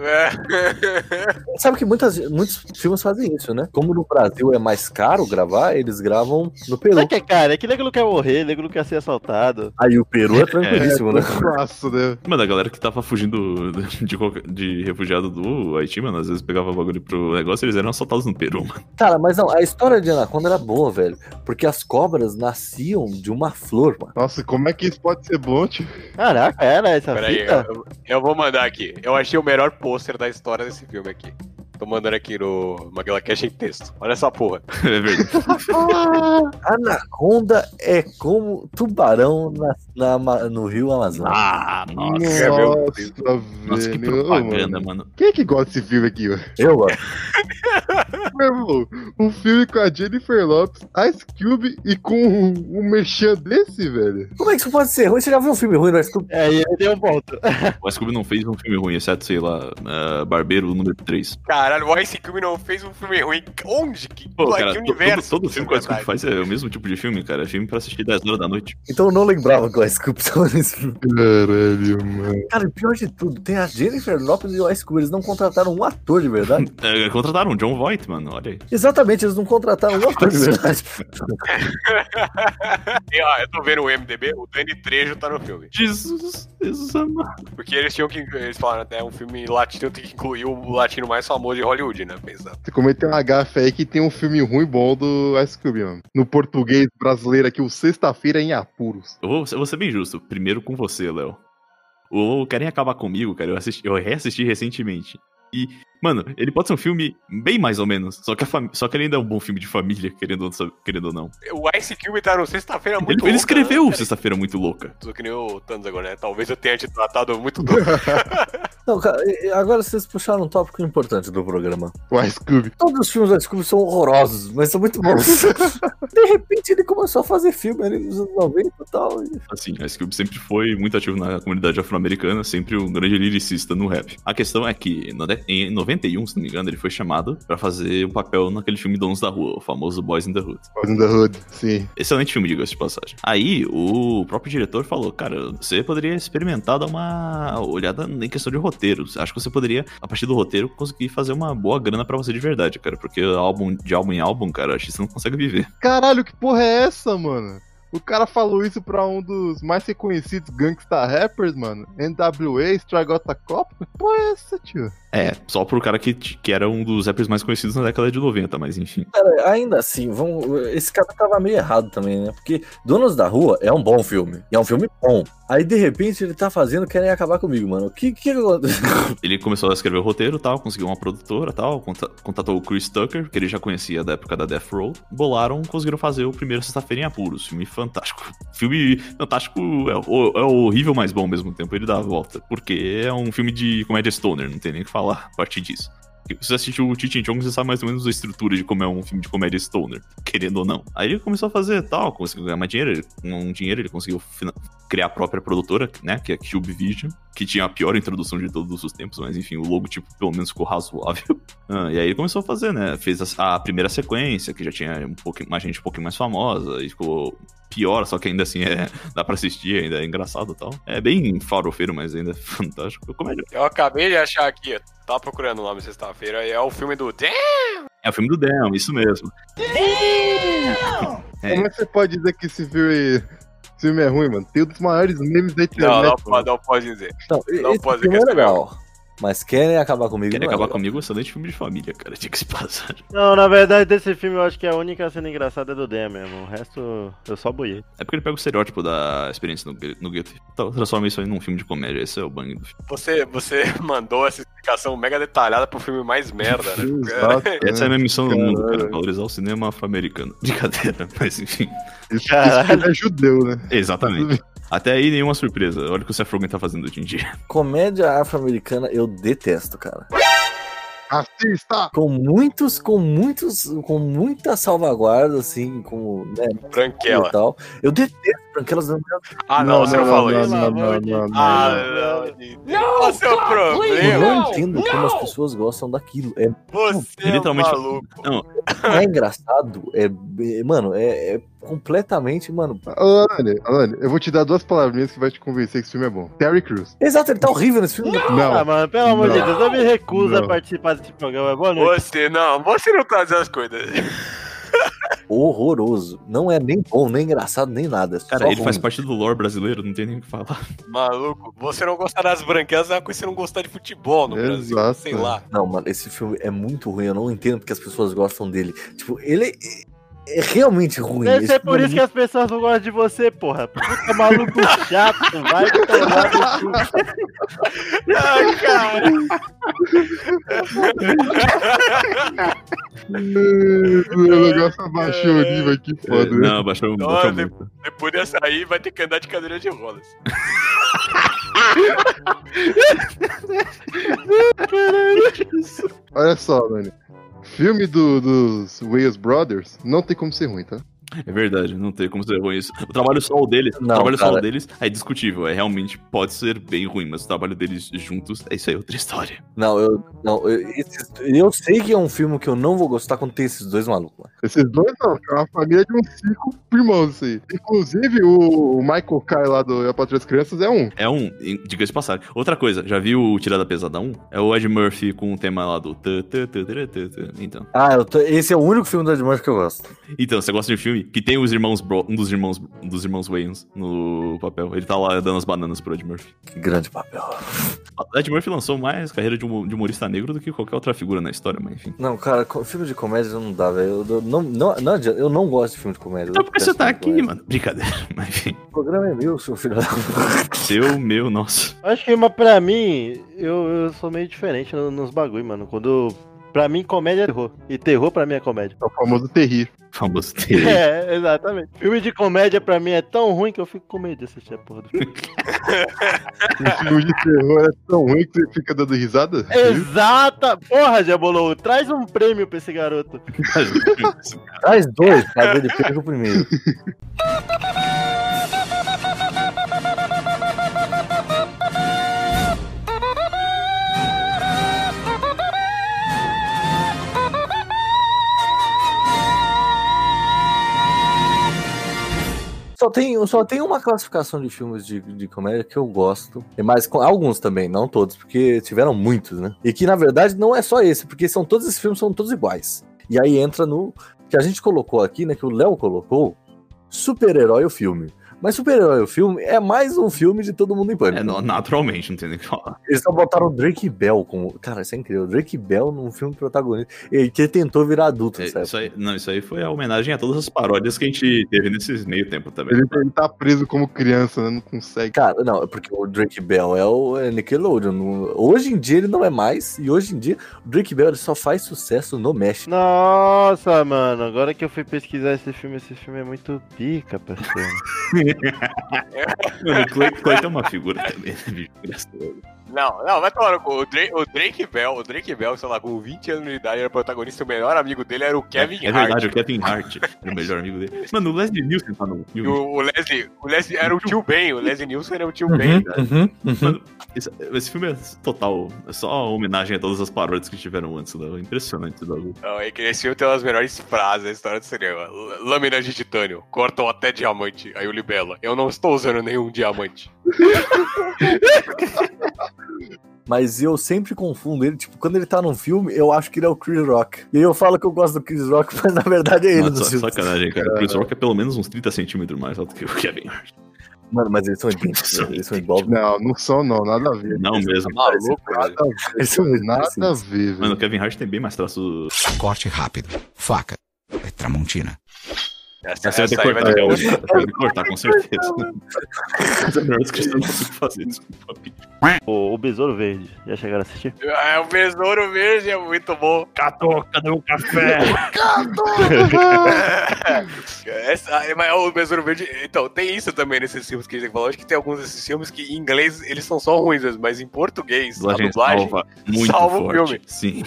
É. Sabe que muitas, muitos filmes fazem isso, né? Como no Brasil é mais caro gravar, eles gravam no Peru. Sabe que é, cara? É que nego não quer morrer, nego não quer ser assaltado. Aí o Peru é tranquilíssimo, né? Fácil, né? Mano, a galera que tava fugindo de, qualquer- de refugiado do Haiti, mano, às vezes pegava bagulho pro negócio eles eram assaltados no Peru, mano. Cara, mas não, a história de Anaconda era boa, velho. Porque as cobras nasciam de uma flor, mano. Nossa, como é que isso pode ser bom, tio? Caraca, era essa Peraí, fita? eu, eu vou mandar aqui. Eu achei o melhor pôster da história desse filme aqui. Tô mandando aqui no Maguila Cash em texto. Olha essa porra. É verdade. Anaconda é como tubarão na, na no rio Amazonas. Ah, nossa. Quer ver o- Nossa, Nossa, que propaganda, mano. mano. Quem é que gosta desse filme aqui, ó? Eu gosto. Meu irmão, um filme com a Jennifer Lopes, Ice Cube e com um, um merchan desse, velho. Como é que isso pode ser ruim? Você já viu um filme ruim no Ice Cube? É, e ele deu um ponto. O Scooby não fez um filme ruim, exceto, sei lá, eh, Barbeiro número 3. Caralho, o Ice Cube não fez um filme ruim. Onde? Que, Pô, que cara, to- universo? todo, todo filme que o é Scooby faz é o mesmo tipo de filme, cara. É filme pra assistir 10 horas da noite. Então eu não lembrava que o Ice Cube tava nesse filme. Caralho, mano. Cara, e pior de tudo, tem a Jennifer Lopez e o Ice Cube. Eles não contrataram um ator de verdade. É, contrataram o John Voight, mano, olha aí. Exatamente, eles não contrataram um ator de verdade. E, ó, eu tô vendo o MDB, o Danny Trejo tá no filme. Jesus, Jesus amado. Porque eles tinham que. Eles falaram, é um filme latino, tem que incluir o latino mais famoso de Hollywood, né? Pensando. Você cometeu uma gafe aí que tem um filme ruim bom do Ice Cube, mano. No português brasileiro aqui, o Sexta-feira em Apuros. Eu vou, eu vou ser bem justo. Primeiro com você, Léo. O Querem Acabar Comigo, cara, eu, assisti, eu reassisti recentemente. E, mano, ele pode ser um filme bem mais ou menos. Só que, só que ele ainda é um bom filme de família, querendo, ou não- querendo ou não. O Ice Cube tá no sexta-feira Ele, muito ele louca, escreveu né? Sexta-feira Muito Louca. Tô que nem o Thanos agora, né? Talvez eu tenha te tratado muito doido. Não, cara, agora vocês puxaram um tópico importante do programa. O Ice Cube. Todos os filmes do Ice Cube são horrorosos, mas são muito bons. de repente ele começou a fazer filme ali nos anos 90 e tal. e- Assim, Ice Cube sempre foi muito ativo na comunidade afro-americana, sempre um grande lyricista no rap. A questão é que, em 91, se não me engano, ele foi chamado pra fazer um papel naquele filme Donos da Rua, o famoso Boys in the Hood. Boys in the Hood, sim. Excelente filme, diga-se de passagem. Aí, o próprio diretor falou, cara, você poderia experimentar, dar uma olhada em questão de roteiro. Acho que você poderia, a partir do roteiro, conseguir fazer uma boa grana pra você de verdade, cara. Porque álbum, de álbum em álbum, cara, acho que você não consegue viver. Caralho, que porra é essa, mano? O cara falou isso pra um dos mais reconhecidos gangsta rappers, mano. NWA, Stragota Cop? Que porra é essa, tio? É, só pro cara que, que era um dos rappers mais conhecidos na década de 90, mas enfim. Cara, ainda assim, vamos, esse cara tava meio errado também, né? Porque Donos da Rua é um bom filme. E é um filme bom. Aí, de repente, ele tá fazendo Querem Acabar Comigo, mano. O que que? Ele começou a escrever o roteiro tal, conseguiu uma produtora tal, conta- contatou o Chris Tucker, que ele já conhecia da época da Death Row. Bolaram, conseguiram fazer o primeiro Sexta-feira em Apuros. Filme fantástico. Filme fantástico é, é horrível, mas bom ao mesmo tempo. Ele dá a volta. Porque é um filme de comédia stoner, não tem nem o que falar a partir disso. Se você assistiu o Cheech and Chong, você sabe mais ou menos a estrutura de como é um filme de comédia stoner, querendo ou não. Aí ele começou a fazer tal, conseguiu ganhar mais dinheiro, com um dinheiro ele conseguiu criar a própria produtora, né, que é a Cube Vision, que tinha a pior introdução de todos os tempos, mas enfim, o logotipo pelo menos ficou razoável. Ah, e aí ele começou a fazer, né, fez a, a primeira sequência, que já tinha um pouquinho mais gente um pouquinho mais famosa, e ficou pior, só que ainda assim é, dá pra assistir, ainda é engraçado e tal. É bem farofeiro, mas ainda é fantástico. Comédia. Eu acabei de achar aqui, eu tava procurando o nome sexta-feira, e é o filme do Damn! É o filme do Damn, isso mesmo. É. Como é que você pode dizer que esse filme, esse filme é ruim, mano? Tem um dos maiores memes da internet. Não, não, não pode dizer. Não, Não pode é dizer que é legal. Mas Querem Acabar Comigo Quer não é acabar legal. comigo, excelente filme de família, cara. Tinha que se passar. Não, na verdade, desse filme eu acho que a única cena engraçada é do Dan mesmo. O resto eu só boiei. É porque ele pega o estereótipo da experiência no, no gueto. Então, transforma isso aí num filme de comédia. Esse é o bang do filme. Você, você mandou essa explicação mega detalhada pro filme mais merda, né? Exato, Essa é a minha missão no mundo, cara. Caralho. Valorizar o cinema afro-americano. Brincadeira, mas enfim. Que ele é judeu, né? Exatamente. Até aí, nenhuma surpresa. Olha o que o Seth Rogen tá fazendo hoje em dia. Comédia afro-americana eu detesto, cara. Assista! Com muitos, com muitos, com muita salvaguarda, assim, como, né, Branquela. e tal. Eu detesto branquelas. não- Ah, não, você não, falou não, isso. Não, não, não, não, Ah, não. não. Seu Eu problema? não entendo como as pessoas gostam daquilo. É, Você é Literalmente- maluco. Não, não é engraçado, é, é- mano, é, é completamente, mano. Alane, Alane, eu vou te dar duas palavrinhas que vai te convencer que esse filme é bom. Terry Crews. Exato, ele tá horrível nesse filme. Ah, Não, mano, pelo amor de Não. Deus, eu me recuso Não. a participar desse programa. Boa noite. Você não, você não tá dizendo as coisas. Horroroso. Não é nem bom, nem engraçado, nem nada. é cara, só ele faz ruim. parte do lore brasileiro, não tem nem o que falar. Maluco, você não gostar das branquelas é uma coisa que você não gostar de futebol no Brasil. Exato. Sei lá. Não, mano, esse filme é muito ruim. Eu não entendo porque as pessoas gostam dele. Tipo, ele. É realmente ruim. Deve Esse ser por é isso que as pessoas não gostam de você, porra. Puta maluco chato, vai tomar no cu. Ai, cara. o negócio abaixou o nível aqui, foda. né? Não, baixou, Não, baixou de- muito. Depois dessa aí, vai ter que andar de cadeira de rodas. Olha só, mano. Filme do- dos Wayans Brothers não tem como ser ruim, tá? É verdade, não tem como ser ruim isso. O trabalho solo deles, o Não, trabalho cara. solo deles é discutível, é realmente pode ser bem ruim, mas o trabalho deles juntos, é isso aí, outra história. Não, eu, não eu, esses- eu sei que é um filme que eu não vou gostar quando tem esses dois malucos. Esses dois não, é uma família de uns cinco irmãos, isso aí. Inclusive, o o Michael Kai lá do Eu Patrulho das Crianças é um. É um, diga-se de passagem. Outra coisa, já viu o Tirada Pesada 1? É o Ed Murphy com o tema lá do. tã, tã, tã, tã, tã, tã. Então. Ah, eu tô- esse é o único filme do Ed Murphy que eu gosto. Então, você gosta de filme que tem os irmãos Bro, um dos irmãos um dos irmãos Wayans no papel. Ele tá lá dando as bananas pro Ed Murphy. Que grande papel. O Ed Murphy lançou mais carreira de, humo- de humorista negro do que qualquer outra figura na história, mas enfim. Não, cara, filme de comédia não dá, velho. Eu não, não, não adianta, eu não gosto de filme de comédia. Então Eu por que você tá filme aqui, comédia. mano? Brincadeira, mas enfim. O programa é meu, seu filho da. Seu, meu, nossa. Acho que, mas pra mim, eu, eu sou meio diferente no- nos bagulho, mano. Quando. Pra mim, comédia é terror. E terror pra mim é comédia. É o famoso terrir. Famoso dele. É, exatamente. Filme de comédia pra mim é tão ruim que eu fico com medo de assistir a porra do filme. O filme de terror é tão ruim que você fica dando risada. Exata! Porra, Jabolou, traz um prêmio pra esse garoto. Traz dois, pra ver ele pega o primeiro. Só tem, só tem uma classificação de filmes de, de comédia que eu gosto. Com alguns também, não todos, porque tiveram muitos, né? E que na verdade não é só esse, porque são todos esses filmes são todos iguais. E aí entra no que a gente colocou aqui, né? Que o Léo colocou, super-herói o filme. Mas super-herói o filme é mais um filme de todo mundo em pânico. É, no- naturalmente, não tem nem o que falar. Eles só botaram o Drake Bell como. Cara, isso é incrível. O Drake Bell num filme protagonista. E que ele tentou virar adulto, É, sabe? isso aí, não, isso aí foi a homenagem a todas as paródias que a gente teve nesse meio tempo também. Ele, ele tá preso como criança, né? Não consegue. Cara, não, é porque o Drake Bell é o é Nickelodeon. No- Hoje em dia ele não é mais. E hoje em dia o Drake Bell ele só faz sucesso no México. Nossa, mano, agora que eu fui pesquisar esse filme, esse filme é muito pica, parceiro. Mano, o Clay tem uma figura também, né, bicho? Não, não, vai tomar no cu. O Drake, o Drake Bell, o Drake Bell, sei lá, com 20 anos de idade, era protagonista, o melhor amigo dele era o Kevin É Hart. verdade, o Kevin Hart era o melhor amigo dele. Mano, o Leslie Nielsen tá no filme. o, o Leslie, o Leslie era o tio Ben, o Leslie Nielsen era o tio Uhum, Ben. uhum, uhum. Mano, esse, esse filme é total. É só homenagem a todas as paródias que tiveram antes. Né? Impressionante esse bagulho. Não, é que esse filme tem umas melhores frases da história do cinema. Lâminas de titânio, cortam até diamante. Aí o Libela, eu não estou usando nenhum diamante. Mas eu sempre confundo ele. Tipo, quando ele tá num filme, eu acho que ele é o Chris Rock. E aí eu falo que eu gosto do Chris Rock, mas na verdade é ele só- filme. sacanagem, cara. O Chris Rock é pelo menos uns 30 centímetros mais alto que o Kevin Hart. Mano, mas eles são idênticos. Eles são igual. Não, não são, não. Nada a ver. Não mesmo. Maluco, Nada a ver. Eles são Nada a ver, velho. Mano, o Kevin Hart tem bem mais traço. Corte rápido. Faca. É Tramontina. Essa, Essa vai ter que essa aí vai cortar, ter. Essa vai ter que cortar, com certeza. Essa é a melhor descrição que eu consigo fazer. Desculpa, o, o Besouro Verde, já chegaram a assistir? É, o besouro verde é muito bom. Catou, cadê o café? Essa, ah, mas o besouro verde. Então, tem isso também nesses filmes que a gente falou. Acho que tem alguns desses filmes que em inglês eles são só ruins, mas em português, a Dublagem dublagem. salva muito salva o filme. Sim.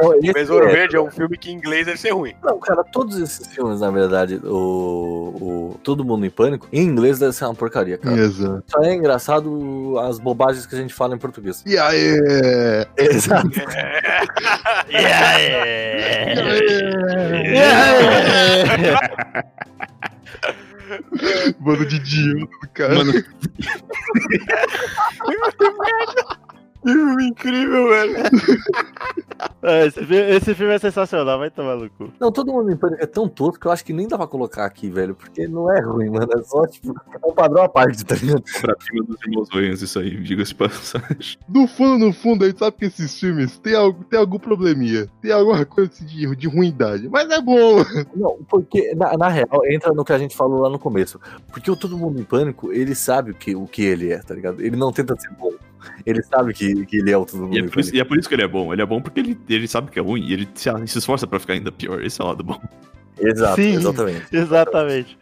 Então, O esse Besouro é- Verde é um filme que em inglês deve ser ruim. Não, cara, todos esses filmes, na verdade, o, o Todo Mundo em Pânico, em inglês deve ser uma porcaria, cara. Exato. Só é engraçado as bobagens que a gente fala em português. E aí? Exato. Mano de idiota do cara. Mano, Que filme incrível, velho. É, esse, fi- esse filme é sensacional, vai tomar no cu. Não, todo mundo em pânico é tão tosco que eu acho que nem dá pra colocar aqui, velho. Porque não é ruim, mano. É só, tipo, é um padrão à parte, tá ligado? Pra cima dos irmãos Wayans, isso aí, diga-se passagem. No fundo, no fundo, a gente sabe que esses filmes tem, algo, tem algum probleminha. Tem alguma coisa assim de, de ruindade. Mas é bom. Não, porque, na, na real, entra no que a gente falou lá no começo. Porque o Todo Mundo em Pânico, ele sabe o que, o que ele é, tá ligado? Ele não tenta ser bom. Ele sabe que, que ele é o Todo Mundo E é, por isso, e é por isso que ele é bom. Ele é bom porque ele, ele sabe que é ruim e ele se, se esforça pra ficar ainda pior. Esse é o lado bom. Exato, Sim. exatamente. Exatamente.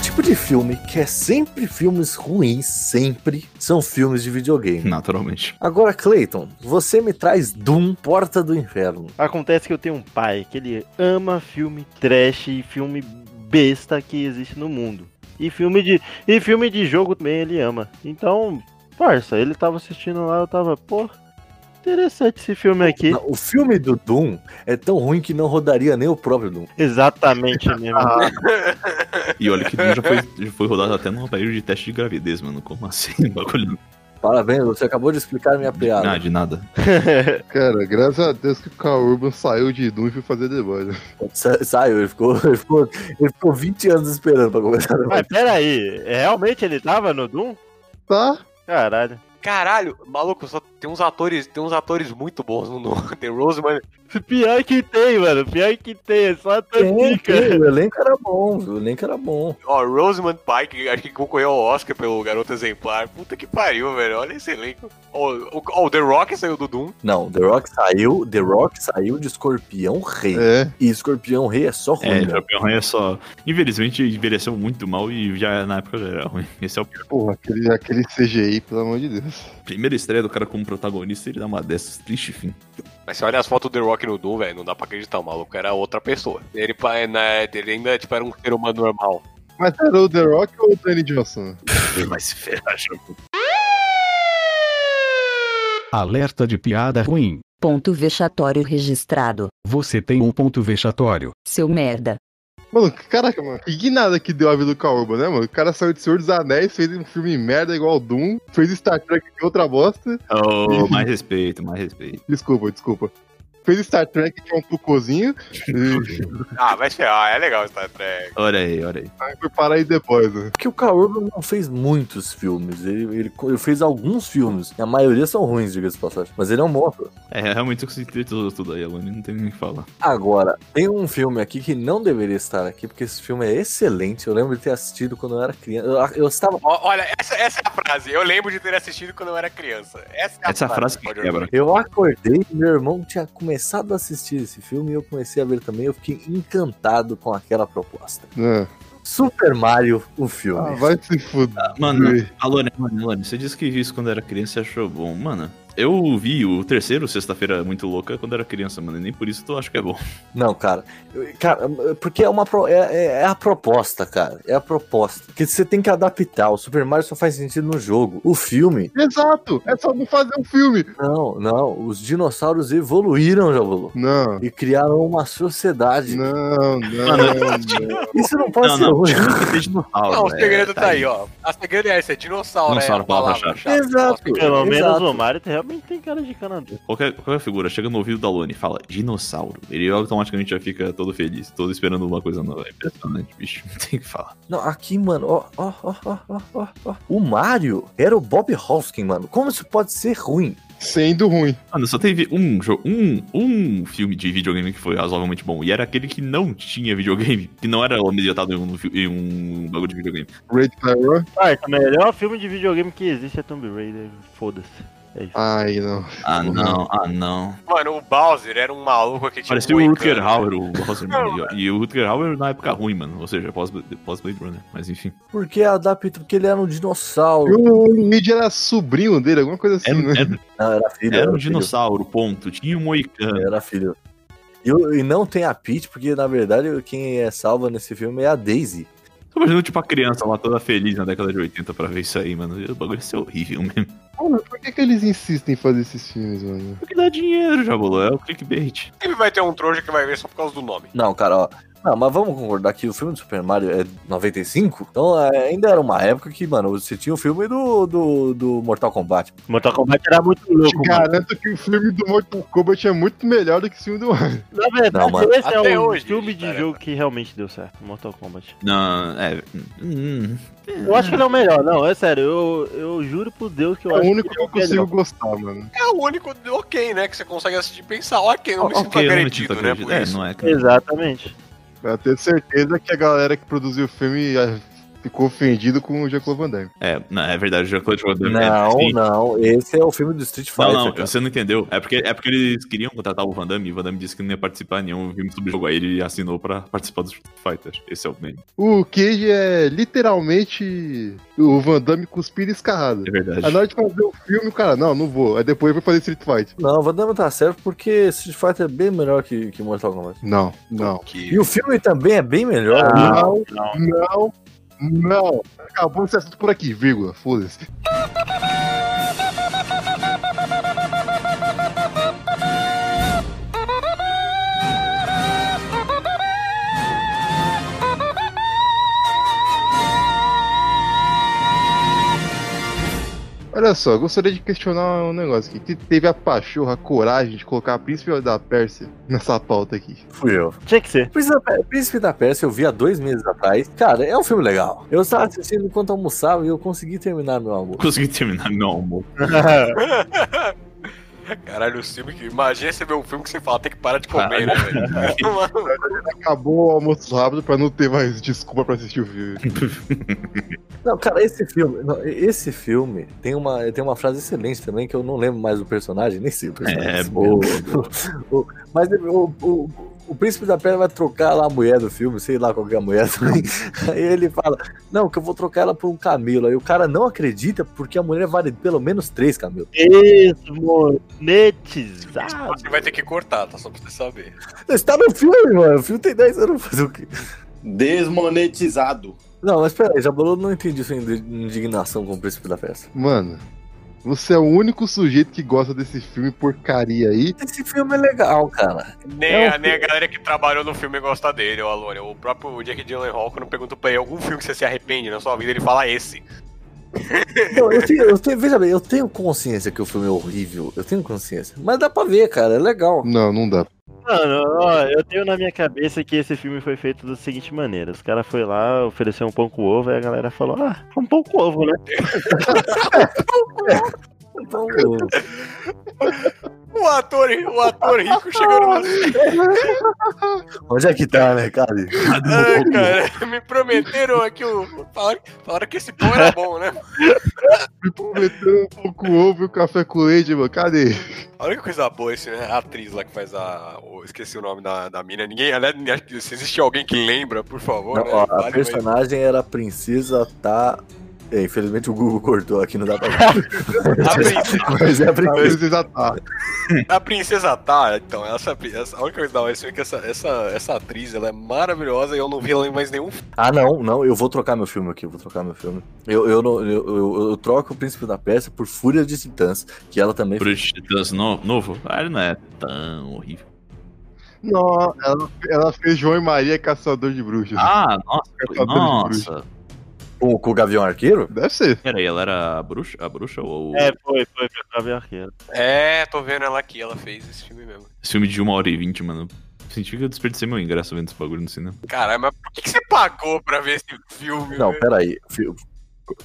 Tipo de filme que é sempre filmes ruins, sempre, são filmes de videogame. Naturalmente. Agora, Clayton, você me traz Doom, Porta do Inferno. Acontece que eu tenho um pai que ele ama filme trash e filme besta que existe no mundo. E filme de, e filme de jogo também ele ama. Então, parça, ele tava assistindo lá, eu tava, pô, interessante esse filme aqui. O filme do Doom é tão ruim que não rodaria nem o próprio Doom. Exatamente mesmo. E olha que Doom já foi, já foi rodado até num aparelho de teste de gravidez, mano. Como assim? Bagulho. Parabéns, você acabou de explicar a minha Ah, piada. de nada. Cara, graças a Deus que o Carl Urban saiu de Doom e foi fazer The Boys. Sa- Saiu, ele ficou, ele, ficou, ele ficou 20 anos esperando pra começar. Mas peraí, realmente ele tava no Doom? Tá? Caralho. Caralho, maluco, só tem uns atores, tem uns atores muito bons no no- Tem Roseman. Pior que tem, mano. Pior que tem. É só Tem, tem, pica. o elenco era bom, viu? o elenco era bom. Ó, Rosamund Pike, que acho que concorreu ao Oscar pelo Garoto Exemplar. Puta que pariu, velho. Olha esse elenco. Ó, o, ó, o The Rock saiu do Doom. Não, The Rock saiu, The Rock saiu de Escorpião Rei. É. E Escorpião Rei é só ruim. É? Escorpião Rei é só. Infelizmente, envelheceu muito mal e já na época já era ruim. Esse é o pior. Porra, aquele, aquele CGI, pelo amor de Deus. Primeira estreia do cara como protagonista, ele dá uma dessas. Triste fim. Mas você olha as fotos do The Rock no Doom, velho, não dá pra acreditar, o maluco era outra pessoa. Ele, pa- né, ele ainda tipo, era um ser humano normal. Mas era o The Rock ou o Danny Johnson? Vai se ferrar. Alerta de piada ruim. Ponto vexatório registrado. Você tem um ponto vexatório. Seu merda. Mano, caraca, mano. Que nada que deu a vida do Urban, né, mano? O cara saiu de Senhor dos Anéis, fez um filme merda igual o Doom, fez Star Trek é outra bosta. Oh, mais respeito, mais respeito. Desculpa, desculpa. Fez Star Trek que é um cocôzinho. e Ah, vai ferrar, é legal Star Trek. Olha aí, olha aí. aí foi parar aí depois, né? Porque o Urban não fez muitos filmes. Ele, ele, ele fez alguns filmes. E a maioria são ruins, diga-se passagem. Mas ele é um bom ator. É, realmente eu consegui tudo, tudo aí, Alane, não tem nem o que falar. Agora, tem um filme aqui que não deveria estar aqui, porque esse filme é excelente. Eu lembro de ter assistido quando eu era criança. Eu, eu estava. Olha, essa, essa é a frase. Eu lembro de ter assistido quando eu era criança. Essa é a Essa frase que Roger quebra. Eu acordei, meu irmão tinha começado a assistir esse filme e eu comecei a ver também. Eu fiquei encantado com aquela proposta. É. Super Mario, o filme. Ah, vai se fuder. Mano, Alane, Alane, Alane, você disse que viu isso quando era criança e achou bom. Mano, eu vi o terceiro Sexta-feira Muito Louca quando era criança, mano, e nem por isso tu acha que é bom. Não, cara. Eu- Cara, porque é uma pro- é, é- é a proposta, cara. É a proposta. Porque você tem que adaptar. O Super Mario só faz sentido no jogo. O filme, Exato! É só não fazer um filme. não, não. Os dinossauros evoluíram, já volou. Não. E criaram uma sociedade. Não, não, não. Isso não pode Não, ser não, ruim. que dinossauro. Não, o velho. segredo tá aí, ó. A segredo é esse, é dinossauro, Dinossauro, é a palavra-chave. palavra-chave. Exato. Pelo menos o Mario realmente tem cara de canadê. Qualquer, qualquer figura chega no ouvido da Lone e fala dinossauro, ele automaticamente já fica todo feliz, todo esperando uma coisa nova. É impressionante, bicho. Não tem o que falar. Não, aqui, mano, ó, ó, ó, ó, ó, ó. O Mario era o Bob Hoskin, mano. Como isso pode ser ruim? Sendo ruim. Mano, só teve um jogo, um, um filme de videogame que foi razoavelmente bom. E era aquele que não tinha videogame, que não era ambientado em um, em um bagulho de videogame. Red Terror. Ah, o melhor filme de videogame que existe é Tomb Raider. Foda-se. É isso. Ai, não. Ah, não, ah, não. Mano, o Bowser era um maluco que tinha Parecia um o. Rutger Hauer, o Bowser, mano. E, o Rutger Hauer na época ruim, mano. Ou seja, pós- pós-Blade Runner. Mas enfim. Porque adapta, porque ele era um E dinossauro. o Luigi era sobrinho dele, alguma coisa assim, Era, né? era, Não, era filho. era um filho. dinossauro, ponto. Tinha um moicano. Era filho. E, e não tem a Peach, porque na verdade quem é salva nesse filme é a Daisy. Tô imaginando, tipo, a criança lá toda feliz na década de 80 pra ver isso aí, mano. O bagulho ia ser horrível mesmo. Mano, por que, que eles insistem em fazer esses filmes, mano? Porque dá dinheiro, Jabulu, é o clickbait. Sempre vai ter um trouxa que vai ver só por causa do nome. Não, cara, ó. Não, mas vamos concordar que o filme do Super Mario é 95? Então é, ainda era uma época que, mano, você tinha o filme do, do, do Mortal Kombat. Mortal Kombat era muito Te louco, mano. garanto que o filme do Mortal Kombat é muito melhor do que o filme do Mario. Na verdade, Não, mano, esse é até um hoje, filme de jogo que realmente deu certo, Mortal Kombat. Não, é. hum, Eu acho que ele é o melhor, não, é sério, eu, eu juro por Deus que eu É o acho único que que ele eu é o melhor. consigo gostar, mano. É o único ok, né? Que você consegue assistir e pensar, ok, eu não me sinto ok, eu não me agredido, sinto né? Por É, isso. não é. cara. Exatamente. Eu tenho certeza que a galera que produziu o filme ficou ofendido com o Jean-Claude Van Damme. É, não, é verdade, o Jean-Claude Van Damme. Não, sim. não. Esse é o filme do Street Fighter. Não, não, cara. você não entendeu. É porque, é porque eles queriam contratar o Van Damme e o Van Damme disse que não ia participar em nenhum filme sobre o jogo. Aí ele assinou pra participar do Street Fighter. Esse é o meme. O Cage é literalmente o Van Damme cuspido escarrado. É verdade. A hora de fazer o filme, o cara, não, não vou. Aí depois vai fazer Street Fight. Não, o Van Damme tá certo porque Street Fighter é bem melhor que, que Mortal Kombat. Não, não. Que... E o filme também é bem melhor. não, não. não, não. Acabou esse assunto por aqui, vírgula. Foda-se. Olha só, gostaria de questionar um negócio aqui. Que teve a pachorra, a coragem de colocar a Príncipe da Pérsia nessa pauta aqui. Fui eu. Tinha que ser. Príncipe da, Príncipe da Pérsia eu vi há dois meses atrás. Cara, é um filme legal. Eu estava assistindo enquanto almoçava e eu consegui terminar meu almoço. Consegui terminar meu almoço. Caralho, o filme que. Imagina você ver um filme que você fala, tem que parar de comer, né, velho? Mano, Acabou o almoço rápido pra não ter mais desculpa pra assistir o filme. Não, cara, esse filme, não, esse filme tem uma, tem uma frase excelente também que eu não lembro mais do personagem, nem sei o personagem. É, O- o- mas o, o, o príncipe da Pérsia vai trocar lá a mulher do filme, sei lá qual que é a mulher também. Aí ele fala: Não, que eu vou trocar ela por um camelo. Aí o cara não acredita porque a mulher vale pelo menos três camelos. Isso, monetizado. você vai ter que cortar, tá? Só pra você saber. Isso tá no filme, mano. O filme tem 10 anos fazer o quê? Desmonetizado. Não, mas peraí, Jabolô não entendi sua indi- indignação com o príncipe da Pérsia. Mano, você é o único sujeito que gosta desse filme porcaria aí. Esse filme é legal, cara. Nem, É um a, nem a galera que trabalhou no filme gosta dele, ô Alone. O próprio Jack Gyllenhaal, quando perguntou pra ele algum filme que você se arrepende na sua vida, ele fala esse. Não, eu tenho, eu tenho- veja bem, eu tenho consciência que o filme é horrível. Eu tenho consciência. Mas dá pra ver, cara. É legal. Não, não dá. Mano, ó, eu tenho na minha cabeça que esse filme foi feito da seguinte maneira: os caras foi lá, ofereceu um pão com ovo, e a galera falou: Ah, um pão com ovo, né? O ator, o ator rico chegou no. onde é que tá, né, cara? Ai, cara, me prometeram aqui o. Falaram, falaram que esse pão era bom, né? Me prometeu um pouco ovo e o café com leite, mano. Cadê? Olha que coisa boa esse, né? A atriz lá que faz a. o- esqueci o nome da, da mina. Ninguém. aliás, Se existe alguém que lembra, por favor. Não, né? ó, a personagem era a princesa tá. É, infelizmente o Google cortou aqui, não dá pra ver. A princesa, Mas é a A princesa. princesa tá. a princesa tá, então, essa, essa, a única coisa da hora é que essa, essa, essa atriz ela é maravilhosa e eu não vi ela em mais nenhum filme. Ah, não, não, eu vou trocar meu filme aqui, eu vou trocar meu filme. Eu, eu, não- eu, eu, eu troco o Príncipe da Pérsia por Fúria de Titãs, que ela também Pro Titãs no, novo, ah, ele não é tão horrível. Não, ela, ela fez João e Maria Caçador de Bruxas. Ah, nossa, Caçador de nossa. Com, com o Gavião Arqueiro. Deve ser. Peraí, ela era a bruxa, a bruxa ou... É, foi, foi, foi pra ver arqueiro. É, tô vendo ela aqui, ela fez esse filme mesmo. Esse filme de 1 hora e 20, mano. Senti que eu desperdicei meu ingresso vendo esse bagulho no cinema. Caralho, mas por que, que você pagou pra ver esse filme? Não, velho? peraí. fi-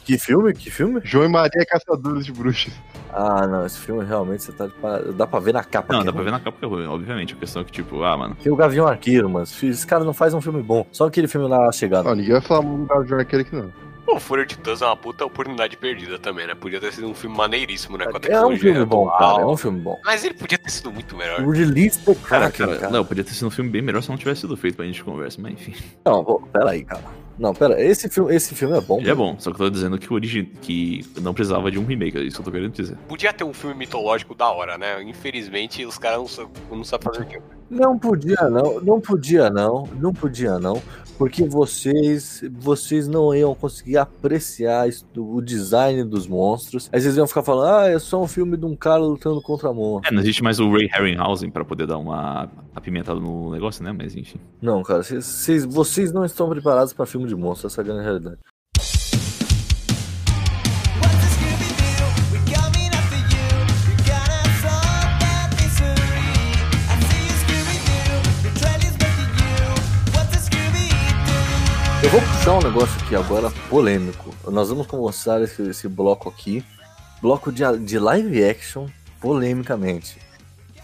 Que filme? Que filme? João e Maria Caçadores de Bruxas. Ah, não, esse filme realmente você tá Dá pra ver na capa. Não, que dá é pra ver na capa que é ruim, obviamente. A questão é que, tipo, ah, mano. Tem o Gavião Arqueiro, mano. Esse cara não faz um filme bom. Só aquele filme lá chegando. Não, ninguém vai falar muito do João Arqueiro aqui, não. Pô, Fúria de Titãs é uma puta oportunidade perdida também, né? Podia ter sido um filme maneiríssimo, né? Com a É um filme bom, cara. É um filme bom. Mas ele podia ter sido muito melhor. O Release the Cara, cara, cara. não, podia ter sido um filme bem melhor se não tivesse sido feito pra gente conversa, mas enfim. Não, pô, peraí, cara. Não, pera, esse filme, esse filme é bom. Ele é bom, só que eu tô dizendo que o origi... que não precisava de um remake, é isso que eu tô querendo dizer. Podia ter um filme mitológico da hora, né? Infelizmente, os caras não, sa- não sabem fazer aquilo. Não podia não, não podia não, não podia não, porque vocês, vocês não iam conseguir apreciar isso- o design dos monstros. Aí vocês iam ficar falando, ah, é só um filme de um cara lutando contra monstros. É, não existe mais o Ray Harryhausen pra poder dar uma apimentada no negócio, né? Mas enfim. Não, cara, vocês, vocês, vocês não estão preparados pra filme de monstros, essa é a grande realidade. Eu vou puxar um negócio aqui agora polêmico. Nós vamos começar esse, esse bloco aqui, bloco de, de live action, polemicamente.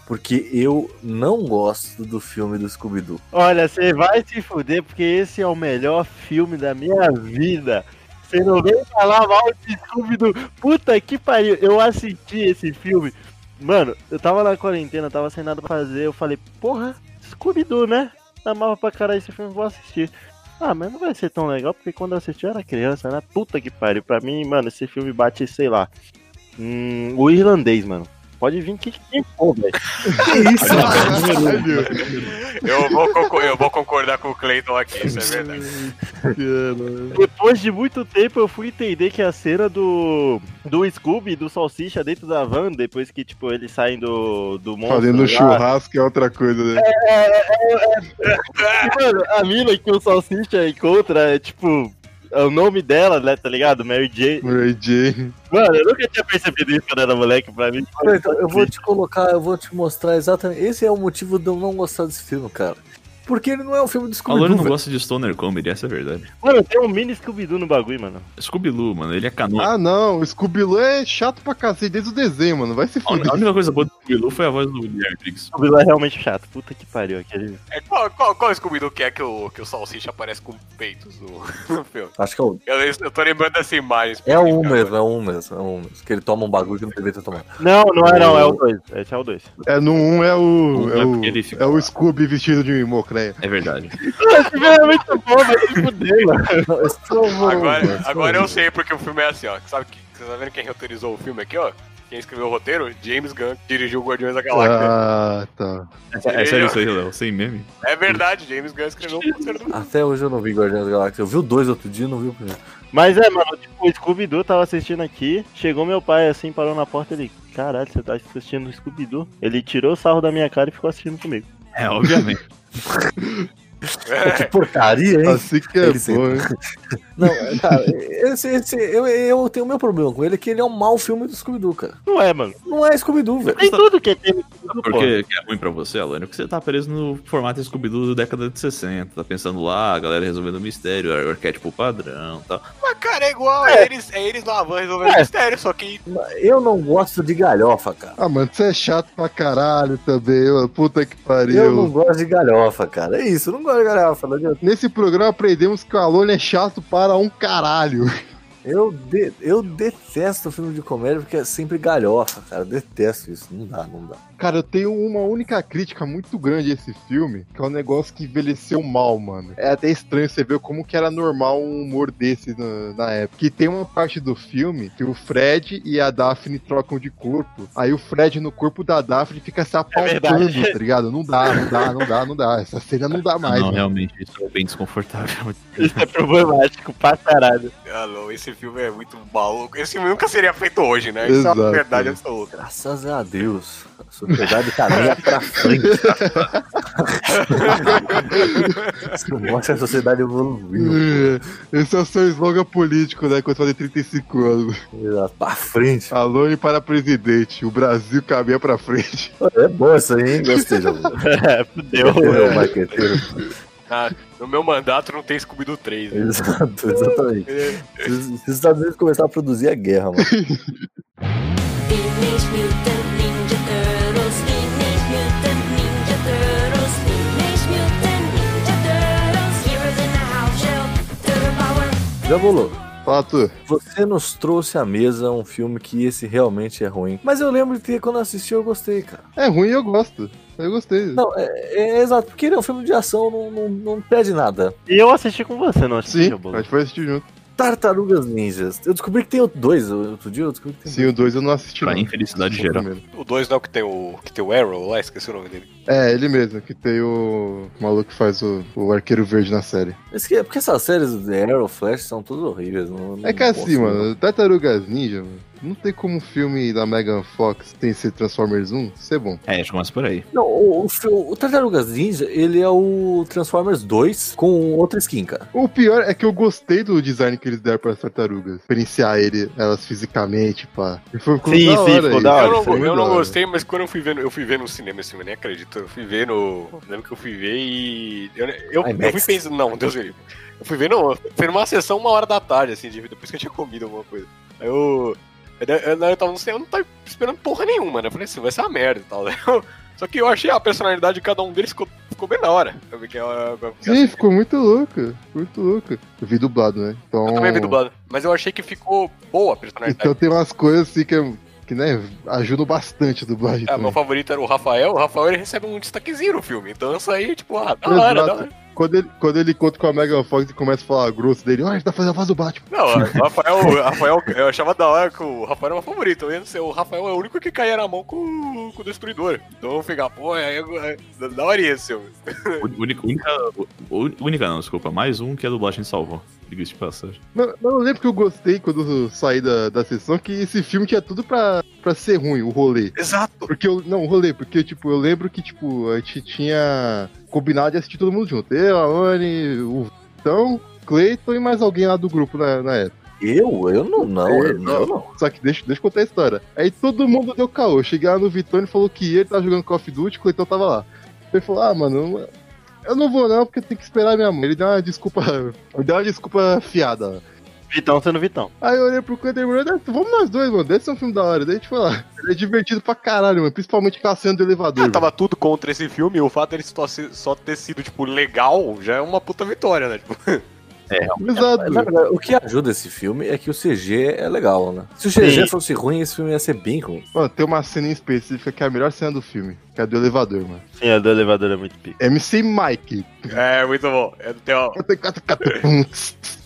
Porque eu não gosto do filme do Scooby-Doo. Olha, você vai se fuder, porque esse é o melhor filme da minha vida. Você não vem falar mal de Scooby-Doo. Puta que pariu. Eu assisti esse filme. Mano, eu tava na quarentena, tava sem nada pra fazer. Eu falei, porra, Scooby-Doo, né? Amava pra caralho esse filme, vou assistir. Ah, mas não vai ser tão legal, porque quando eu assisti eu era criança, né? Puta que pariu. Pra mim, mano, esse filme bate, sei lá. Hum, o irlandês, mano. Pode vir quem, quem for, velho. Que isso, Eu vou, eu vou concordar com o Clayton aqui, isso é verdade. Depois de muito tempo eu fui entender que a cena do do Scooby e do Salsicha dentro da van, depois que tipo eles saem do, do monstro. Fazendo lá, churrasco é outra coisa, né? Mano, a mina que o Salsicha encontra é tipo. É o nome dela, né, tá ligado? Mary Jane. Mary Jane. Mano, eu nunca tinha percebido isso quando era moleque pra mim. Então, eu vou te colocar, eu vou te mostrar exatamente. Esse é o motivo de eu não gostar desse filme, cara. Porque ele não é um filme Lori Scooby-Doo. não velho. gosta de Stoner Comedy, essa é a verdade. Mano, tem um mini Scooby-Doo no bagulho, mano. Scooby-Doo, mano, ele é canônico. Ah, não, o Scooby-Doo é chato pra cacete desde o desenho, mano. Vai se A única- fuder. a única coisa boa do Scooby-Doo foi a voz do Guilherme Briggs. Scooby-Doo é realmente chato. Puta que pariu. Aquele... É, qual, qual, qual Scooby-Doo que é que o, que o Salsicha aparece com peitos no, no filme? Acho que é o. Eu, eu tô lembrando dessa imagem. É um específica mesmo, é um mesmo, é um mesmo. Que ele toma um bagulho que não deveria ter tomado. Não, não é não, é o 2. Esse é o 2. É no 1 é o. Um É é o, porque ele fica é o lá. Scooby vestido de mocreia. É verdade. Esse filme é muito bom, vai se fuder, mano. Não, esse filme é Agora, agora eu sei porque o filme é assim, ó. Sabe que você tá vendo quem roteirizou o filme aqui, ó? Quem escreveu o roteiro? James Gunn, que dirigiu o Guardiões da Galáxia. Ah, tá. É, é sério isso aí, Léo? Sem meme? É verdade, James Gunn escreveu o roteiro do Até hoje eu não vi Guardiões da Galáxia. Eu vi o dois outro dia, não vi o primeiro. Mas é, mano, tipo, o Scooby-Doo tava assistindo aqui, chegou meu pai assim, parou na porta ele, caralho, você tá assistindo o Scooby-Doo? Ele tirou o sarro da minha cara e ficou assistindo comigo. É, obviamente. Que porcaria, hein? Assim que é Ele bom, hein? Não, cara, esse, esse, eu, eu tenho o meu problema com ele, é que ele é um mau filme do Scooby-Doo, cara. Não é, mano. Não é Scooby-Doo, velho. Tem tudo que tem Scooby-Doo, pô. Porque que é ruim pra você, Alane, porque você tá preso no formato Scooby-Doo da década de 60. Tá pensando lá, a galera resolvendo o mistério, o arquétipo padrão e tal. Mas, cara, é igual, é, eles, é eles na van resolvendo É. mistério, só que Eu não gosto de galhofa, cara. Ah, mano, você é chato pra caralho também, mano. Puta que pariu. Eu não gosto de galhofa, cara. É isso, eu não gosto de galhofa. Nesse programa aprendemos que o Alone é chato para um caralho. Eu, de- eu detesto filme de comédia porque é sempre galhofa, cara. Eu detesto isso. Não dá, não dá. Cara, eu tenho uma única crítica muito grande a esse filme, que é um negócio que envelheceu mal, mano. É até estranho você ver como que era normal um humor desse na, na época. Que tem uma parte do filme que o Fred e a Daphne trocam de corpo. Aí o Fred no corpo da Daphne fica se apalpando, verdade. tá ligado? Não dá, não dá, não dá, não dá. Essa cena não dá mais. não, mano. realmente, isso é bem desconfortável. Isso é problemático pra caralho. Alô, esse filme é muito maluco. Esse filme nunca seria feito hoje, né? Isso é uma Exato. verdade absoluta. Graças a Deus. Sociedade caminha pra frente. Isso mostra a sociedade evoluindo. Esse é o seu slogan político, né? Quando você fazer 35 anos. Exato, Pra frente. Alone para presidente. O Brasil caminha pra frente. É bom isso aí, hein? Gostei, João. É, fudeu. É, marqueteiro. Ah, no meu mandato não tem Scooby-Doo 3. Né? Exato, exatamente. Se os se os Estados Unidos começarem a produzir a guerra, mano. Já bolou. Fala tu. Você nos trouxe à mesa um filme que esse realmente é ruim. Mas eu lembro de ter, quando eu assisti, eu gostei, cara. É ruim e eu gosto. Eu gostei. Não, é, é exato, porque ele é um filme de ação, não, não, não pede nada. E eu assisti com você, não assisti, Sim, a gente foi assistir junto. Tartarugas Ninjas. Eu descobri que tem dois. Outro dia eu descobri que tem Sim, o 2 eu não assisti. Pra não. infelicidade o geral. O 2 não, que tem o, que tem o Arrow lá, esqueci o nome dele. É, ele mesmo, que tem o maluco que faz o, o arqueiro verde na série. Esse que- porque essas séries de Arrow, Flash são todas horríveis. Não, não É que assim, posso, mano, Tartarugas Ninja, mano, não tem como um filme da Megan Fox tem esse Transformers 1 ser bom. É, acho que começa por aí. Não, o, o, o Tartarugas Ninja, ele é o Transformers 2 com outra skin, cara. O pior é que eu gostei do design que eles deram para as tartarugas. Experienciar ele, elas fisicamente, pá. E foi ficou Sim, da sim, hora ficou da hora, Eu não, eu não da gostei, mas quando eu fui ver, no- eu fui ver no cinema esse filme, nem acredito. Eu fui ver no. Lembro que eu fui ver e. Eu, eu, eu fui pensando, não, Deus me livre. Eu fui ver, não, foi numa sessão uma hora da tarde, assim, de- depois que eu tinha comido alguma coisa. Aí eu. Eu, eu, eu tava no cinema, eu não tava esperando porra nenhuma, né? Eu falei assim, vai ser uma merda e tal. né? Eu- só que eu achei a personalidade de cada um deles ficou, ficou bem da hora. Eu que é uma- uma- Sim, ficou muito louco. Muito louco. Eu vi dublado, né? Então, Eu também vi dublado. Mas eu achei que ficou boa a personalidade. então tem umas coisas assim que, é- que né, ajudam bastante a dublagem. Também. meu favorito era o Rafael. O Rafael ele recebe um destaquezinho no filme. Então isso aí, tipo, ah, da hora, da hora. Quando ele, quando ele encontra com a Megan Fox e começa a falar grosso dele, olha, ele tá fazendo a voz do Batman. Não, o Rafael, o Rafael, eu achava da hora que o Rafael era meu favorito. Eu ia ser, o Rafael é o único que caía na mão com, com o Destruidor. Então eu ficar, pô, é, é, é da hora esse filme. Única, única, única não, desculpa. Mais um que a dublagem salvou. Diga-se de passagem. Mas, mas eu lembro que eu gostei quando eu saí da, da sessão que esse filme tinha tudo pra, pra ser ruim, o rolê. Exato. Porque eu. Não, o rolê, porque, tipo, eu lembro que, tipo, a gente tinha combinado de assistir todo mundo junto. Eu, a Anne, o Vitão, Cleiton e mais alguém lá do grupo na, na época. Eu? Eu não, não, eu não, eu não. Só que deixa, deixa eu contar a história. Aí todo mundo deu caô. Cheguei lá no Vitão e falou que ele tava jogando Call of Duty, o Cleiton tava lá. Ele falou, ah, mano, eu- não vou não, porque tem que esperar minha mãe. Ele deu uma desculpa. Ele deu uma desculpa fiada. Vitão sendo Vitão. Aí eu olhei pro e falei, vamos nós dois, mano. Deve ser um filme da hora. Daí a gente foi lá. Ele é divertido pra caralho, mano. Principalmente aquela cena do elevador. Ah, tava tudo contra esse filme. E o fato dele só, só ter sido, tipo, legal já é uma puta vitória, né? Tipo, Exato. Na verdade, o que ajuda esse filme é que o CG é legal, né? Se o CG Sim. fosse ruim, esse filme ia ser bem ruim. Mano, tem uma cena em específica que é a melhor cena do filme, que é a do elevador, mano. Sim, a do elevador é muito pica. MC Mike. é, muito bom. É, ó, Hum,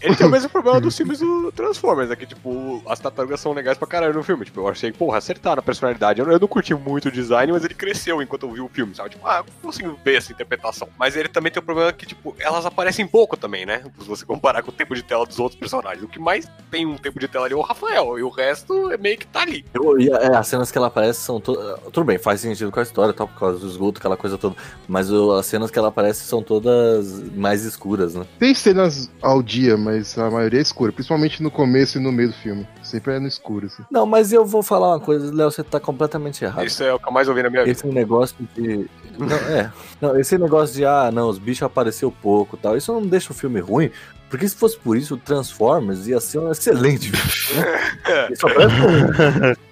Ele tem o mesmo problema dos filmes do Transformers, é que, tipo, as tartarugas são legais pra caralho no filme. Tipo, eu achei, porra, acertaram a personalidade. Eu não, eu não curti muito o design, mas ele cresceu enquanto eu vi o filme, sabe? Tipo, ah, eu consigo ver essa interpretação. Mas ele também tem o problema que, tipo, elas aparecem pouco também, né? Se você comparar com o tempo de tela dos outros personagens. O que mais tem um tempo de tela ali é o Rafael, e o resto é meio que tá ali. Eu- e, é, as cenas que ela aparece são todas. Tudo bem, faz sentido com a história, tal, por causa do esgoto, aquela coisa toda. Mas o- as cenas que ela aparece são todas mais escuras, né? Tem cenas ao dia, mas a maioria é escura, principalmente no começo e no meio do filme. Sempre é no escuro, assim. Não, mas eu vou falar uma coisa, Léo, você tá completamente errado. Isso é o que eu mais ouvi na minha vida. Esse negócio de. Não, é. Não, esse negócio de, ah, não, os bichos apareceu pouco e tal. Isso não deixa o filme ruim. Porque se fosse por isso, o Transformers ia ser um excelente filme.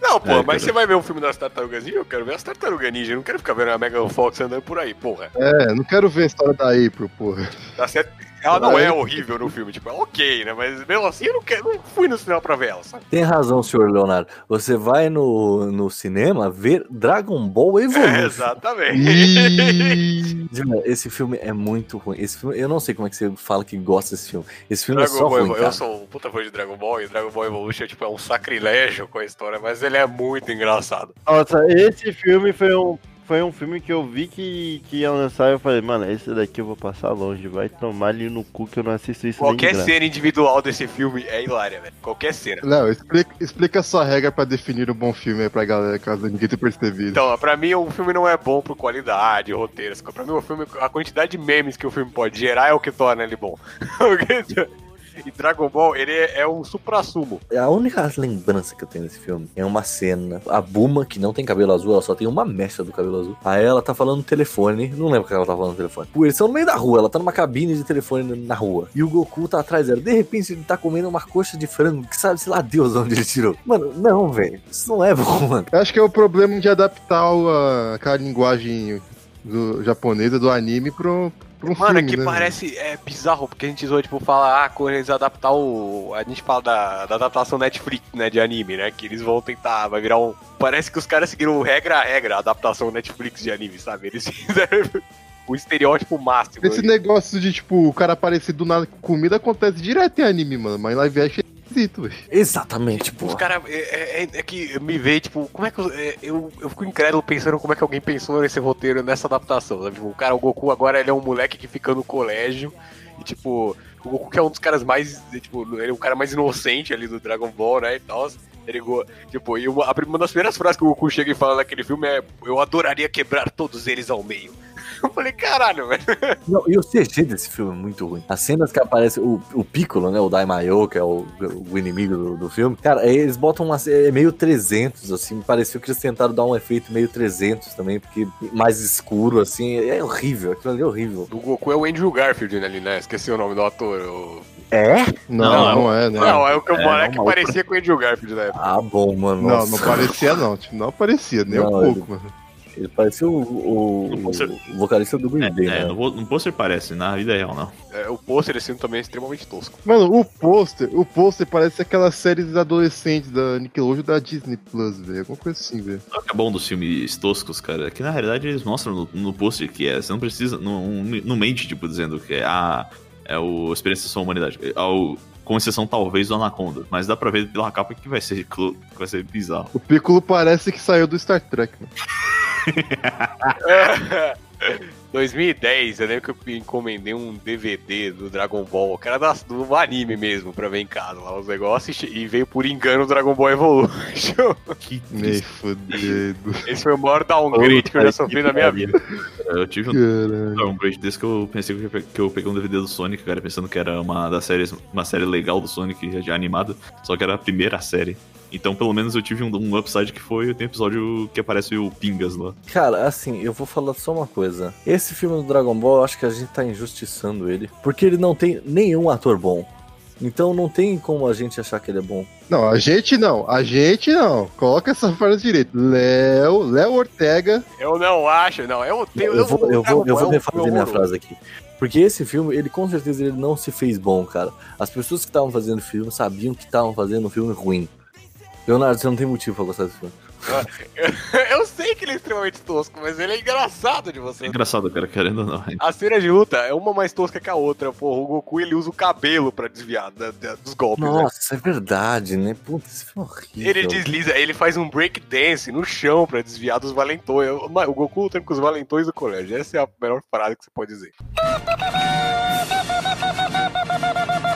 Não, pô, É, mas você vai ver o filme das tartarugas ninja? Eu quero ver as tartarugas ninja. Eu não quero ficar vendo a Megan Fox andando por aí, porra. É, não quero ver a história da April, porra. Tá certo? Ela não é horrível no filme, tipo, é ok, né? Mas mesmo assim eu não, quero, não fui no cinema pra ver ela, sabe? Tem razão, senhor Leonardo. Você vai no, no cinema ver Dragon Ball É, Evolution. exatamente. Ih, Jimmy, Esse filme é muito ruim. Esse filme, eu não sei como é que você fala que gosta desse filme. Esse filme é Dragon só Ball, ruim, eu sou um puta fã de Dragon Ball e Dragon Ball Evolution tipo, é um sacrilégio com a história, mas ele é muito engraçado. Nossa, esse filme foi um, foi um filme que eu vi que, que ia lançar e eu falei, mano, esse daqui eu vou passar longe, vai tomar ali no cu que eu não assisto isso Qualquer cena individual desse filme é hilária, velho. Qualquer cena. Léo, explica, explica a sua regra pra definir um bom filme aí pra galera, caso ninguém tenha percebido. Então, pra mim o filme não é bom por qualidade, roteiro. Pra mim o filme, a quantidade de memes que o filme pode gerar é o que torna ele bom. e Dragon Ball, ele é, é um supra-sumo. A única lembrança que eu tenho desse filme é uma cena. A Buma, que não tem cabelo azul, ela só tem uma mecha do cabelo azul. Aí ela tá falando no telefone. Não lembro o que ela tá falando no telefone. Pô, eles estão no meio da rua, ela tá numa cabine de telefone na rua. E o Goku tá atrás dela. De repente ele tá comendo uma coxa de frango que sabe, sei lá, Deus onde ele tirou. Mano, não, velho. Isso não é bom, mano. Eu acho que é o problema de adaptar a, aquela linguagem do, japonesa do anime pro, pro um Mano, filme, é que né? parece é bizarro, porque a gente zoa, tipo, fala, ah, quando eles adaptar o. A gente fala da, da adaptação Netflix, né, de anime, né? Que eles vão tentar, vai virar um. Parece que os caras seguiram regra a regra a adaptação Netflix de anime, sabe? Eles fizeram o estereótipo máximo. Esse negócio de, tipo, o cara aparecer do nada com comida acontece direto em anime, mano. Mas em live action é esquisito, velho. Exatamente, pô. Os caras. É, é- é que me vê, tipo, como é que. eu- é, eu, eu fico incrédulo pensando como é que alguém pensou nesse roteiro, nessa adaptação. Sabe? Tipo, o cara, o Goku agora ele é um moleque que fica no colégio. E tipo, o Goku que é um dos caras mais. Tipo, ele é o cara mais inocente ali do Dragon Ball, né? E tal. Ele, tipo, e uma, uma das primeiras frases que o Goku chega e fala naquele filme é: Eu adoraria quebrar todos eles ao meio. Eu falei, caralho, velho. Não, e o CG desse filme é muito ruim. As cenas que aparece o, o Piccolo, né? O Daimayo, que é o, o inimigo do, do filme. Cara, eles botam uma. É meio 300, assim. Pareceu que eles tentaram dar um efeito meio 300 também, porque mais escuro, assim. É horrível. Aquilo ali é horrível. O Goku é o Andrew Garfield ali, né? Esqueci o nome do ator. o- É? Não, não, é, né? Não, é o que o É, moleque não, parecia com o Andrew Garfield na época. Ah, bom, mano. Não, nossa. não parecia não, tipo, não parecia, nem um Não, pouco, mano. Ele parecia o, o, Não o vocalista do Green Day, É, né? no, no pôster parece, na vida real não. É, o pôster desse filme também é extremamente tosco. Mano, o pôster, o pôster parece aquelas séries adolescentes da Nickelodeon da Disney Plus, velho. Alguma coisa assim, velho. Sabe o que é bom dos filmes toscos, cara? É que na realidade eles mostram no, no pôster que é. Você não precisa. Não, não mente, tipo, dizendo que é a. É o Experiência da Sua Humanidade. É o, com exceção, talvez, do Anaconda. Mas dá pra ver pela capa que vai ser, que vai ser bizarro. O Piccolo parece que saiu do Star Trek, mano. 2010, eu lembro que eu encomendei um DVD do Dragon Ball, que era das- do anime mesmo, pra ver em casa lá os negócios, e veio por engano o Dragon Ball Evolution. Que Nem fudendo. Esse foi o maior downgrade que eu já sofri na minha vida. Eu tive um Caralho. downgrade desse que eu pensei que eu, pe- que eu peguei um DVD do Sonic, cara, pensando que era uma das séries, uma série legal do Sonic já animada, só que era a primeira série. Então, pelo menos eu tive um, um upside que foi tem episódio que aparece o Pingas lá. Cara, assim, eu vou falar só uma coisa. Esse filme do Dragon Ball, eu acho que a gente tá injustiçando ele. Porque ele não tem nenhum ator bom. Então não tem como a gente achar que ele é bom. Não, a gente não, a gente não. Coloca essa frase direito. Léo, Léo Ortega. Eu não acho, não. Eu tenho. Eu vou, eu vou, eu vou refazer minha frase aqui. Porque esse filme, ele com certeza ele não se fez bom, cara. As pessoas que estavam fazendo o filme sabiam que estavam fazendo um filme ruim. Leonardo, você não tem motivo pra gostar desse filme. Eu sei que ele é extremamente tosco, mas ele é engraçado de você. É engraçado, cara, querendo ou não. A cena de luta é uma mais tosca que a outra. Porra, o Goku ele usa o cabelo pra desviar da- da- dos golpes. né? Nossa, é verdade, né? Puta, esse filme é horrível. Ele desliza, ele faz um break dance no chão pra desviar dos valentões. O Goku lutando com os valentões do colégio. Essa é a melhor frase que você pode dizer.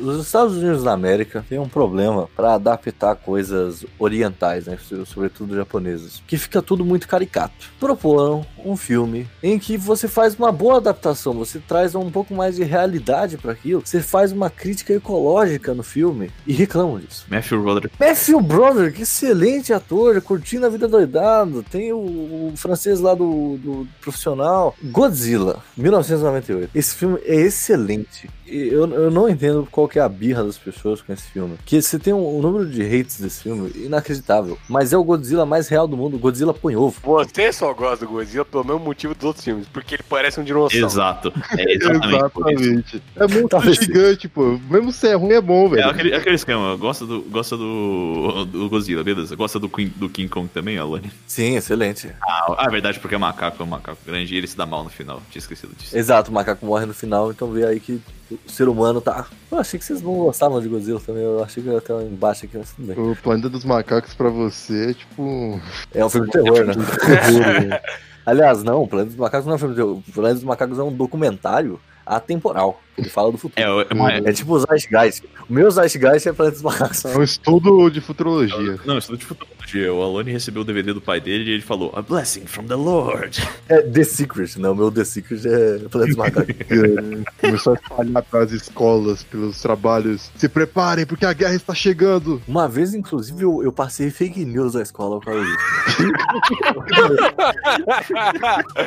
Os Estados Unidos da América têm um problema para adaptar coisas orientais, né, so- sobretudo japonesas, que fica tudo muito caricato. Proporam um filme em que você faz uma boa adaptação, você traz um pouco mais de realidade para aquilo, você faz uma crítica ecológica no filme e reclamam disso. Matthew Broderick. Matthew Broderick, que excelente ator, curtindo a vida doidado. Tem o, o francês lá do, do profissional. Godzilla, 1998. Esse filme é excelente. Eu, eu não entendo qual que é a birra das pessoas com esse filme. Que você tem um, um número de hates desse filme inacreditável. Mas é o Godzilla mais real do mundo. O Godzilla põe ovo. Você só gosta do Godzilla pelo mesmo motivo dos outros filmes, porque ele parece um dinossauro. Exato. É exatamente. É muito Talvez gigante, pô. Mesmo se é ruim, é bom, É velho. aquele, aquele esquema, gosta do, gosta do, do Godzilla, beleza? Gosta do, Queen- do King Kong também, Alane? Sim, excelente. Ah, ah, é verdade, porque é macaco, é um macaco grande e ele se dá mal no final. Tinha esquecido disso. Exato, o macaco morre no final, então vê aí que o ser humano tá. Eu achei que vocês não gostavam de Godzilla também. Eu achei que ia ter um embaixo aqui, mas tudo bem. O Planeta dos Macacos pra você é tipo. É um filme de terror, né? Aliás, não, o Planeta dos Macacos não é um filme de terror. O Planeta dos Macacos é um documentário atemporal. Ele fala do futuro. É, é, uma- É tipo o Zeitgeist. O meu Zeitgeist é Planeta dos Macacos. É um estudo de futurologia. Não, estudo de futurologia. O Alone recebeu o DVD do pai dele e ele falou: A blessing from the Lord. É The Secret, não. O meu The Secret é Planeta dos Macacos. É, Começou a espalhar pras escolas, pelos trabalhos. Se preparem, porque a guerra está chegando. Uma vez, inclusive, eu, eu passei fake news na escola causa disso.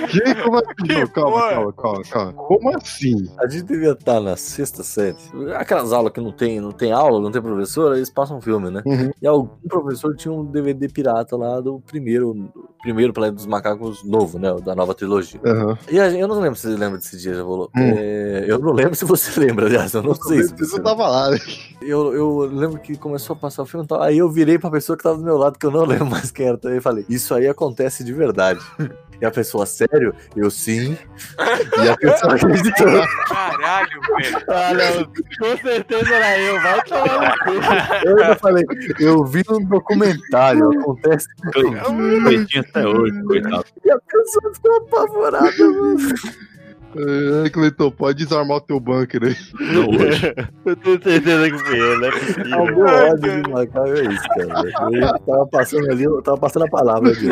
Que? Como assim? Que Não, calma, calma, calma, calma. Como assim? A gente devia estar na sexta série. Aquelas aulas que não tem, não tem aula, não tem professor, eles passam filme, né? Uhum. E algum professor tinha um DVD pirata lá do primeiro primeiro Planeta dos Macacos novo, né? Da nova trilogia. Aham. E a eu não lembro se você lembra desse dia, já rolou. Hum. É, eu não lembro se você lembra, aliás, eu não sei se Você tava lá, né? eu, eu lembro que começou a passar o filme e tal. Aí eu virei pra pessoa que tava do meu lado, que eu não lembro mais quem era. Também falei, isso aí acontece de verdade. E a pessoa, sério? Eu sim. E a pessoa acreditou. Caralho, velho. Ah, não, com certeza era eu, vai tomar no cu. Eu ainda falei, eu vi um documentário, acontece. Cleitinho até hoje, coitado. E a pessoa ficou apavorada, mano. É, Cleiton, pode desarmar o teu bunker aí. Não. Eu tenho certeza que fui eu, não é Ah, o possível. meu ódio de macaco é isso, cara. Eu tava passando ali, eu tava passando a palavra ali.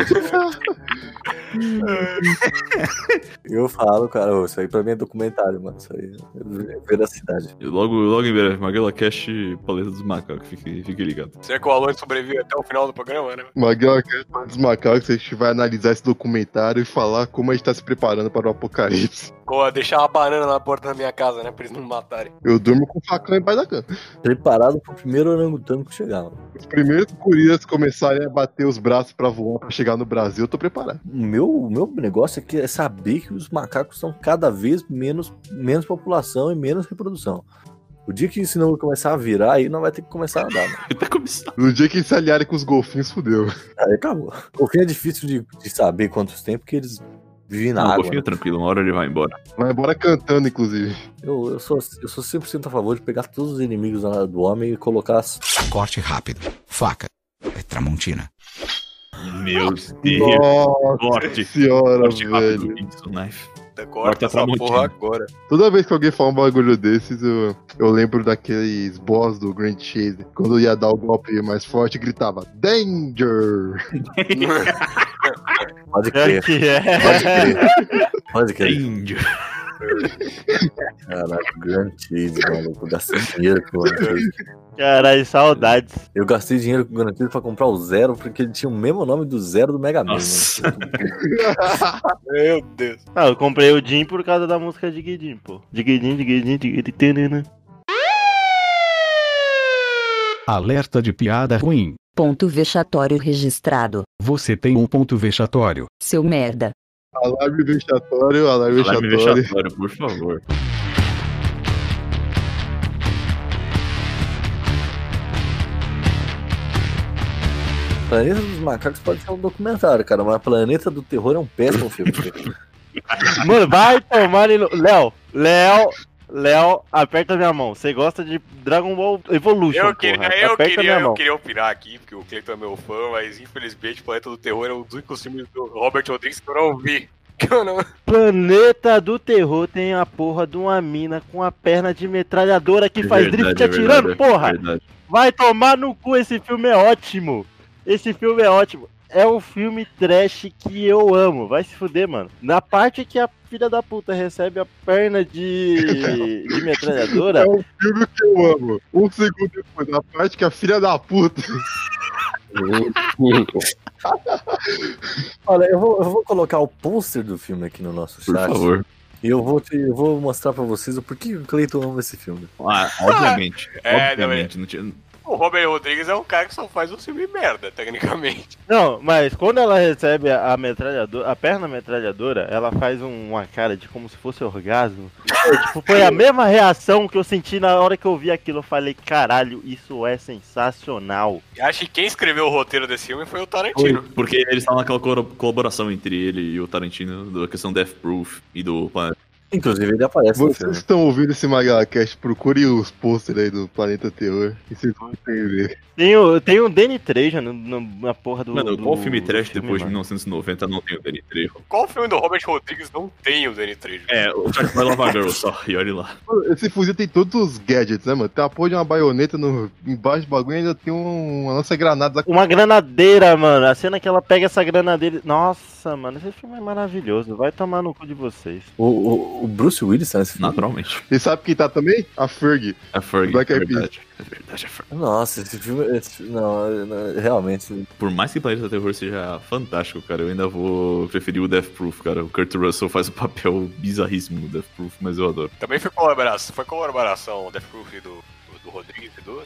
Eu falo, cara, isso aí pra mim é documentário, mano. Isso aí é veracidade. E Logo, logo em breve, Maguila Cash Paleta dos Macacos, fique, fique ligado. Será que o Alan sobrevive até o final do programa, né? Maguila Cast dos Macacos, a gente vai analisar esse documentário e falar como a gente tá se preparando para o apocalipse. Vou deixar uma banana na porta da minha casa, né? Pra eles não me matarem. Eu durmo com o facão embaixo da cama. Preparado pro primeiro orangotango que chegar. mano. Os primeiros curias começarem a bater os braços pra voar pra chegar no Brasil, eu tô preparado. O meu, o meu negócio aqui é saber que os macacos são cada vez menos, menos população e menos reprodução. O dia que isso não começar a virar, aí não vai ter que começar a andar, começando. No dia que eles se aliarem com os golfinhos, fudeu. Aí acabou. O fim é difícil de, de saber quantos tem, porque eles vivem na Não, água. golfinho né? tranquilo, uma hora ele vai embora. Vai embora cantando, inclusive. Eu, eu, sou, eu sou 100% a favor de pegar todos os inimigos do homem e colocar as Corte rápido. Faca. É Tramontina. Meu Deus. Nossa Corte. senhora, Corte velho. knife. Corta Corta essa porra agora. Toda vez que alguém fala um bagulho desses, eu, eu lembro daqueles boss do Grand Chase. Quando ia dar o golpe mais forte, gritava Danger! Pode crer, é. pode crer. Pode crer. Índio. Caraca, Grand Chase, maluco. Eu gastei dinheiro Chase. Caralho, saudades. Eu gastei dinheiro com o Grand Chase pra comprar o Zero, porque ele tinha o mesmo nome do Zero do Mega Man. Nossa. mano. Meu Deus. Ah, eu comprei o Jim por causa da música de Guidin, pô. De Guidin, de Guidin, de tanana. Alerta de piada ruim. Ponto vexatório registrado. Você tem um ponto vexatório. Seu merda. Alarme vexatório, alarme Alarme vexatório. vexatório, por favor. Planeta dos Macacos pode ser um documentário, cara, mas Planeta do Terror é um péssimo filme. Mano, vai tomar ele. Léo, Léo, Léo, aperta minha mão. Você gosta de Dragon Ball Evolution, Eu, queria, porra. eu, aperta queria, minha eu queria opinar aqui, porque o Cleiton é meu fã, mas infelizmente Planeta do Terror é um dos únicos filmes do Robert Rodrigues que eu não vi. Não... Planeta do Terror tem a porra de uma mina com a perna de metralhadora que faz Verdade, drift é atirando, verdade, porra! Verdade. Vai tomar no cu, esse filme é ótimo. Esse filme é ótimo. É um filme trash que eu amo. Vai se fuder, mano. Na parte que a filha da puta recebe a perna de, de metralhadora. É um filme que eu amo. Um segundo depois, na parte que a filha da puta. Olha, eu vou, eu vou colocar o pôster do filme aqui no nosso Por chat. favor. E eu vou, te, eu vou mostrar pra vocês o porquê o Cleiton ama esse filme. Ah, obviamente. É, obviamente. Não tinha... O Robert Rodrigues é um cara que só faz um filme merda, tecnicamente. Não, mas quando ela recebe a, metralhadora, a perna metralhadora, ela faz um- uma cara de como se fosse orgasmo. Tipo, foi a mesma reação que eu senti na hora que eu vi aquilo. Eu falei, caralho, isso é sensacional. Acho que quem escreveu o roteiro desse filme foi o Tarantino. Porque eles estavam naquela colaboração entre ele e o Tarantino, da questão Death Proof e do Planeta. Inclusive, ele aparece Vocês estão ouvindo esse Magalacast, procurem os pôsteres aí do Planeta Terror e vocês vão entender. Tem o, tem o Danny Trejo no, no- na porra do. Mano, do- qual filme trash filme, depois de mano? 1990 não tem o Danny Trejo? Qual filme do Robert Rodrigues não tem o Danny Trejo? É, o Jack vai lavar girl só, e olha lá. Esse fuzil tem todos os gadgets, né, mano? Tem a porra de uma baioneta no, embaixo do bagulho e ainda tem um, uma lança-granada. Uma granadeira, mano. A cena que ela pega essa granadeira. Nossa, mano, esse filme é maravilhoso. Vai tomar no cu de vocês. O, o, o Bruce Willis tá nesse filme. Naturalmente. E sabe quem tá também? A Ferg. É Fergie, Black é Eyed Peas. verdade. É verdade, é Fergie. Nossa, esse filme. esse- não, não, realmente. Por mais que Planeta Terror seja fantástico, cara, eu ainda vou preferir o Death Proof, cara. O Kurt Russell faz um papel bizarríssimo no Death Proof, mas eu adoro. Também foi colaboração, foi colaboração Death Proof do, do, do Rodrigues e do.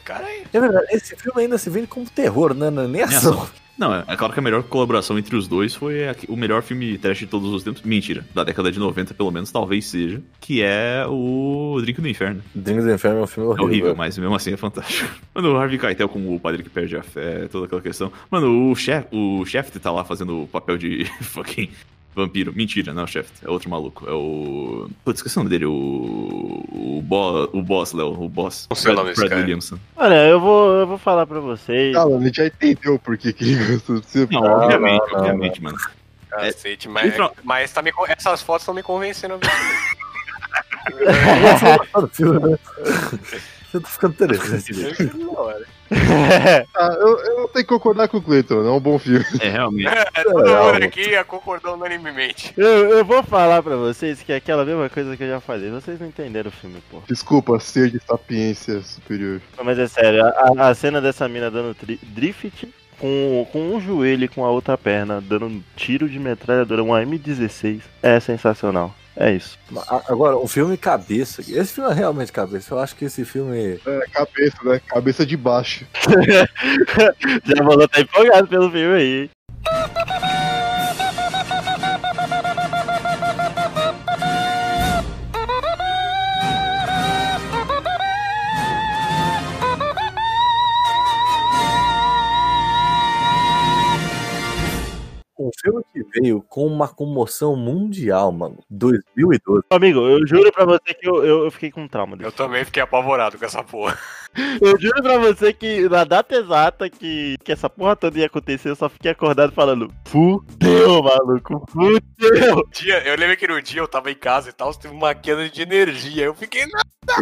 É verdade, esse filme ainda se vende como terror, né? Não é nem ação. Não, é é claro que a melhor colaboração entre os dois foi a- o melhor filme trash de todos os tempos. Mentira, da década de 90, pelo menos, talvez seja. Que é o Drink do Inferno. Drink do Inferno é um filme É horrível. horrível, mas mesmo assim é fantástico. Mano, o Harvey Keitel como o padre que perde a fé, toda aquela questão. Mano, o chef, o Shaft tá lá fazendo o papel de fucking vampiro. Mentira, não é o Shaft, é outro maluco. É o. Putz, esqueci o nome dele, o. O, bo... o boss, Léo, o boss. Não sei o nome desse Brad cara. Williamson. Olha, eu vou, eu vou falar pra vocês. Calma, a gente já entendeu por que que ele gostou de ser. Não, Não, obviamente, não, não, obviamente, mano. Cacete, mas, Então- mas tá me, essas fotos estão me convencendo. Eu tô ficando interessante. Ah, eu, eu tenho que concordar com o Cleiton, é um bom filme. É, realmente. É, todo mundo aqui concordou unanimemente. Eu, eu vou falar pra vocês que é aquela mesma coisa que eu já falei. Vocês não entenderam o filme, pô. Desculpa, ser de sapiência superior. Não, Mas é sério, a, a cena dessa mina dando drift com, com um joelho e com a outra perna, dando um tiro de metralhadora, um M16, é sensacional. É isso. Agora, um filme cabeça. Esse filme é realmente cabeça. Eu acho que esse filme. É, cabeça, né? Cabeça de baixo. Já falou, tá empolgado pelo filme aí. Um filme que veio com uma comoção mundial, mano. 2012. Amigo, eu juro pra você que eu, eu, eu fiquei com trauma desse Eu também fiquei apavorado com essa porra. Eu juro pra você que na data exata que, que essa porra toda ia acontecer, eu só fiquei acordado falando: Fudeu, maluco, fudeu! Dia, eu lembro que no dia eu tava em casa e tal, teve uma queda de energia. Eu fiquei na.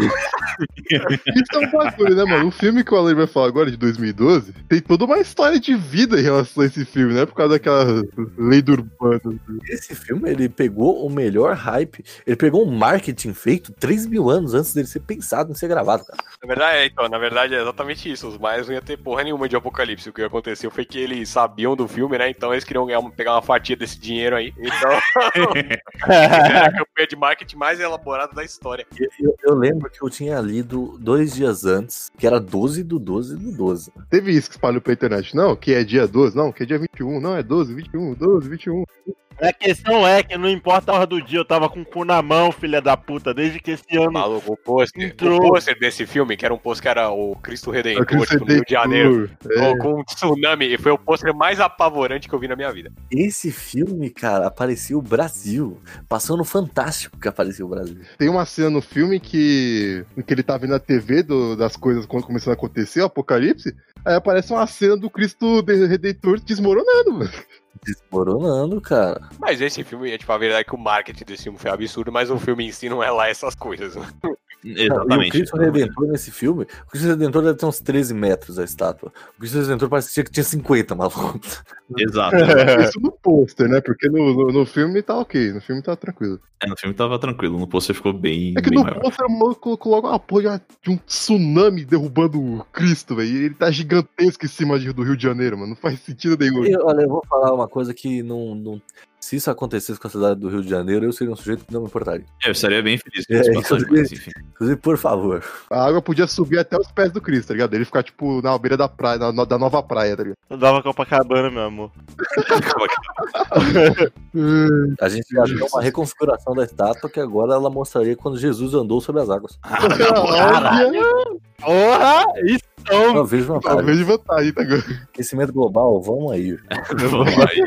Isso é um bagulho, né, mano? O filme que o Ale vai falar agora, de 2012, tem toda uma história de vida em relação a esse filme, né? Por causa daquela lei do urbano. Esse filme, ele pegou o melhor hype. Ele pegou um marketing feito 3 mil anos antes dele ser pensado em ser gravado, cara. Na verdade, é, na verdade é exatamente isso. Os Maias não ia ter porra nenhuma de apocalipse. O que aconteceu foi que eles sabiam do filme, né? Então eles queriam ganhar, pegar uma fatia desse dinheiro aí. Então. era a campanha de marketing mais elaborada da história. Eu, eu lembro que eu tinha lido dois dias antes, que era 12 do 12 do 12. Teve isso que espalhou pra internet. Não, que é dia 12, não, que é dia 21. Não, é 12, 21, 12, 21. A questão é que não importa a hora do dia, eu tava com o cu na mão, filha da puta, desde que esse ano. Maluco, o pôster, Entrou. o pôster desse filme, que era um pôster que era o Cristo Redentor, Cristo tipo, no Rio de Janeiro. É. Com- um tsunami, e foi o pôster mais apavorante que eu vi na minha vida. Esse filme, cara, apareceu o Brasil. Passou no Fantástico que apareceu o Brasil. Tem uma cena no filme que, em que ele tá vendo a TV do- das coisas quando começando a acontecer, o apocalipse. Aí aparece uma cena do Cristo de- Redentor desmoronando, mano. Desmoronando, cara. Mas esse filme, é, tipo, a verdade é que o marketing desse filme foi absurdo, mas o filme em si não é lá essas coisas. E o Cristo Redentor nesse filme, o Cristo Redentor deve ter uns 13 metros a estátua. O Cristo Redentor parecia que tinha 50, maluco. Exato. Isso no pôster, né? Porque no, no, no filme tá ok, no filme tá tranquilo. É, no filme tava tranquilo, no pôster ficou bem, É que bem no maior. pôster o maluco colocou logo uma porra de um tsunami derrubando o Cristo, velho. Ele tá gigantesco em cima de- do Rio de Janeiro, mano. Não faz sentido nenhum. Eu, olha, eu vou falar uma coisa que não, não. Se isso acontecesse com a cidade do Rio de Janeiro, eu seria um sujeito que não me importaria. É, eu estaria bem feliz com É, passagem, mas inclusive- enfim. Inclusive, por favor. A água podia subir até os pés do Cristo, tá ligado? Ele ficar, tipo, na beira da praia, na- da nova praia, tá ligado? Eu dava Copacabana, meu amor. A gente já tem uma reconfiguração da estátua que agora ela mostraria quando Jesus andou sobre as águas. Caralho! Porra! Isso! Eu vejo vantagem. Talvez de vantagem, tá? Aquecimento global, vamos aí. Vamos aí.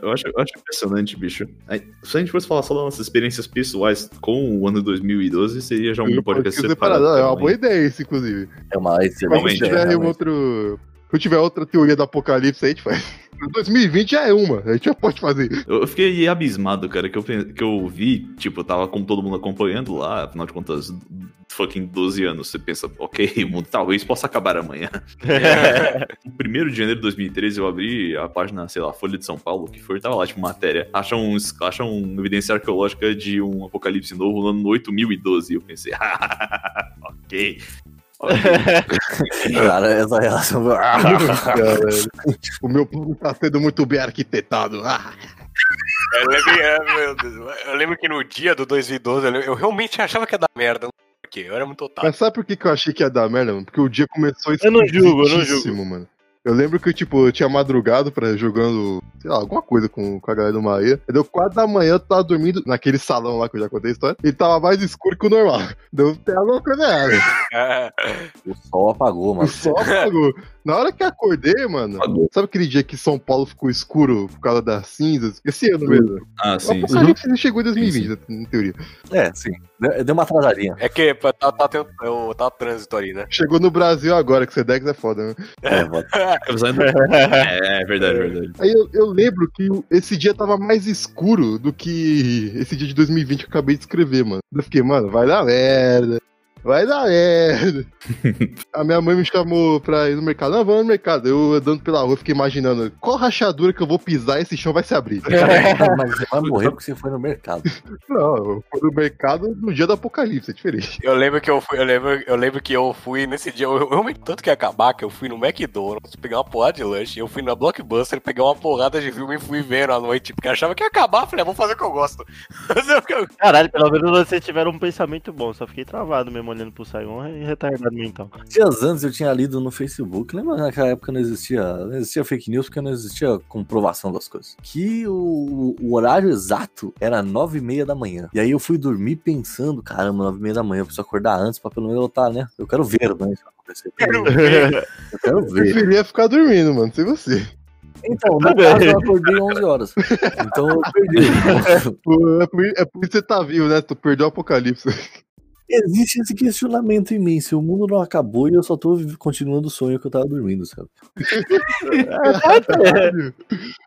eu, acho, eu acho impressionante, bicho. Aí, Se a gente fosse falar só das nossas experiências pessoais com o ano de 2012, seria já um Pode podcast separado. separado. É uma boa ideia isso, inclusive. É uma Mas excelente se ideia. tiver um realmente. outro. Se tiver outra teoria do apocalipse aí, a gente faz. 2020 já é uma, a gente já pode fazer. Eu fiquei abismado, cara, que eu, que eu vi, tipo, eu tava com todo mundo acompanhando lá, afinal de contas, fucking 12 anos. Você pensa, ok, o mundo talvez possa acabar amanhã. No 1 de janeiro de 2013, eu abri a página, sei lá, Folha de São Paulo, que foi, tava lá, tipo, matéria. Acham, um, acham uma evidência arqueológica de um apocalipse novo no ano 8012. Eu pensei, ok. Cara, essa relação. O meu plano tá sendo muito bem arquitetado. Eu lembro, é, eu lembro que no dia do 2012, eu, eu realmente achava que ia dar merda. Porque eu era muito otário. Mas sabe por que, que eu achei que ia dar merda, mano? Porque o dia começou Eu não julgo, eu não julgo. mano. Eu lembro que, tipo, eu tinha madrugado pra jogando, sei lá, alguma coisa com, com a galera do Maia. Deu quatro da manhã, eu tava dormindo naquele salão lá que eu já contei a história. E tava mais escuro que o normal. Deu até alguma coisa errada. É. O sol apagou, O mano. sol apagou. Na hora que acordei, mano, sabe aquele dia que São Paulo ficou escuro por causa das cinzas? Esse ano mesmo. Ah, O sim. apocalipse chegou em 2020, né, em teoria. É, sim. Deu uma atrasadinha. É que tá, tá, tendo, é, tá trânsito ali, né? Chegou no Brasil agora, que Sedex é foda, né? É, vou- É, é verdade, é verdade. Aí eu, eu lembro que o- esse dia tava mais escuro do que esse dia de 2020 que eu acabei de escrever, mano. Eu fiquei, mano, vai dar merda. Vai dar merda. A minha mãe me chamou pra ir no mercado. Não, vamos no mercado. Eu andando pela rua, fiquei imaginando qual rachadura que eu vou pisar e esse chão vai se abrir. Mas você vai morrer porque você foi no mercado. Não, eu fui no mercado no dia do apocalipse, é diferente. Eu lembro que eu fui, eu lembro, eu lembro que eu fui nesse dia, eu, eu realmente tanto que ia acabar que eu fui no McDonald's pegar uma porrada de lanche, eu fui na Blockbuster pegar uma porrada de filme e fui vendo à noite, porque eu achava que ia acabar, falei, ah, vou fazer o que eu gosto. Caralho, pelo menos vocês tiveram um pensamento bom, só fiquei travado mesmo olhando pro Saigon e retardado mental. Dias antes eu tinha lido no Facebook, lembra que naquela época não existia, não existia fake news porque não existia comprovação das coisas. Que o, o horário exato era nove e meia da manhã. E aí eu fui dormir pensando, caramba, nove e meia da manhã, eu preciso acordar antes pra pelo menos eu estar, né? Eu quero ver, né? Isso acontecer. Quero ver. Eu quero Eu ver. preferia ficar dormindo, mano, sem você. Então, no caso eu acordei 11 horas. Então eu perdi. É por, é por isso que você tá vivo, né? Tu perdeu o apocalipse. Existe esse questionamento se o mundo não acabou e eu só tô continuando o sonho que eu tava dormindo, sabe?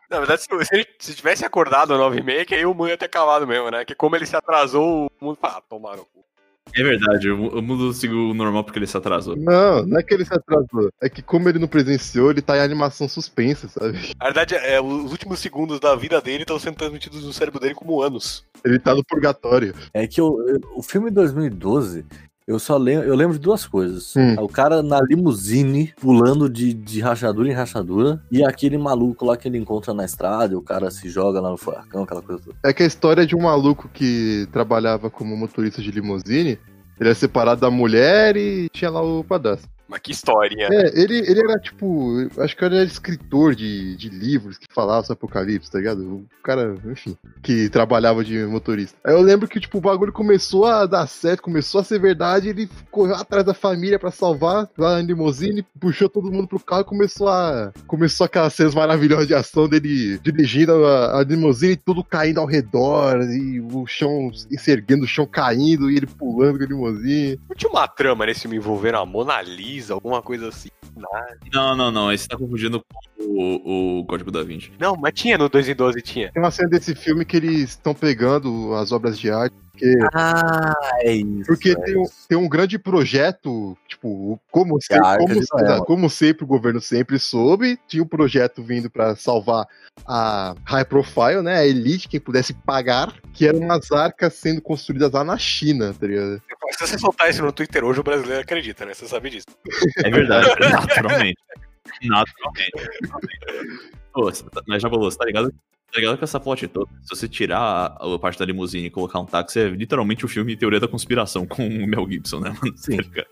Na verdade, se, ele se tivesse acordado às 9h30, que aí o mundo ia ter acabado mesmo, né? Que como ele se atrasou, o mundo fala, ah, tomaram o cu. É verdade, o o mundo seguiu o normal porque ele se atrasou. Não, não é que ele se atrasou. É que como ele não presenciou, ele tá em animação suspensa, sabe? Na verdade, é, os últimos segundos da vida dele estão sendo transmitidos no cérebro dele como anos. Ele tá no purgatório. É que eu- o filme de 2012, eu só lembro, eu lembro de duas coisas. Hum. O cara na limusine, pulando de, de rachadura em rachadura, e aquele maluco lá que ele encontra na estrada, o cara se joga lá no furacão, aquela coisa toda. É que a história de um maluco que trabalhava como motorista de limusine. Ele é separado da mulher e tinha lá o padrasto. Mas que historinha. É, ele, ele era tipo. Acho que ele era escritor de, de livros que falava sobre apocalipse, tá ligado? O cara, enfim, que trabalhava de motorista. Aí eu lembro que, tipo, o bagulho começou a dar certo, começou a ser verdade, ele correu atrás da família pra salvar lá na limusine, puxou todo mundo pro carro e começou a. Começou aquelas cenas maravilhosas de ação dele dirigindo a, a limusine, tudo caindo ao redor, e o chão se erguendo, o chão caindo, e ele pulando com a limusine. Não tinha uma trama nesse filme envolvendo a Mona Lisa, alguma coisa assim. Nada. Não, não, não. Aí você tá confundindo com o, o Código da Vinci. Não, mas tinha no 2 em 12, tinha. Tem uma cena desse filme que eles estão pegando as obras de arte. Porque, Ah, é isso. porque é tem, um, isso. tem um grande projeto, tipo, como, a sempre, Arca como, como sempre o governo sempre soube, tinha um projeto vindo pra salvar a high profile, né, a elite, quem pudesse pagar, que eram umas arcas sendo construídas lá na China, tá ligado? Se você soltar isso no Twitter hoje, o brasileiro acredita, né? Você sabe disso. É verdade, naturalmente. Naturalmente. Pô, você tá- mas já falou, você tá ligado? Tá ligado com essa plot toda? Se você tirar a, a parte da limusine e colocar um táxi, é literalmente o filme Teoria da Conspiração com o Mel Gibson, né, mano? Sim. Tá?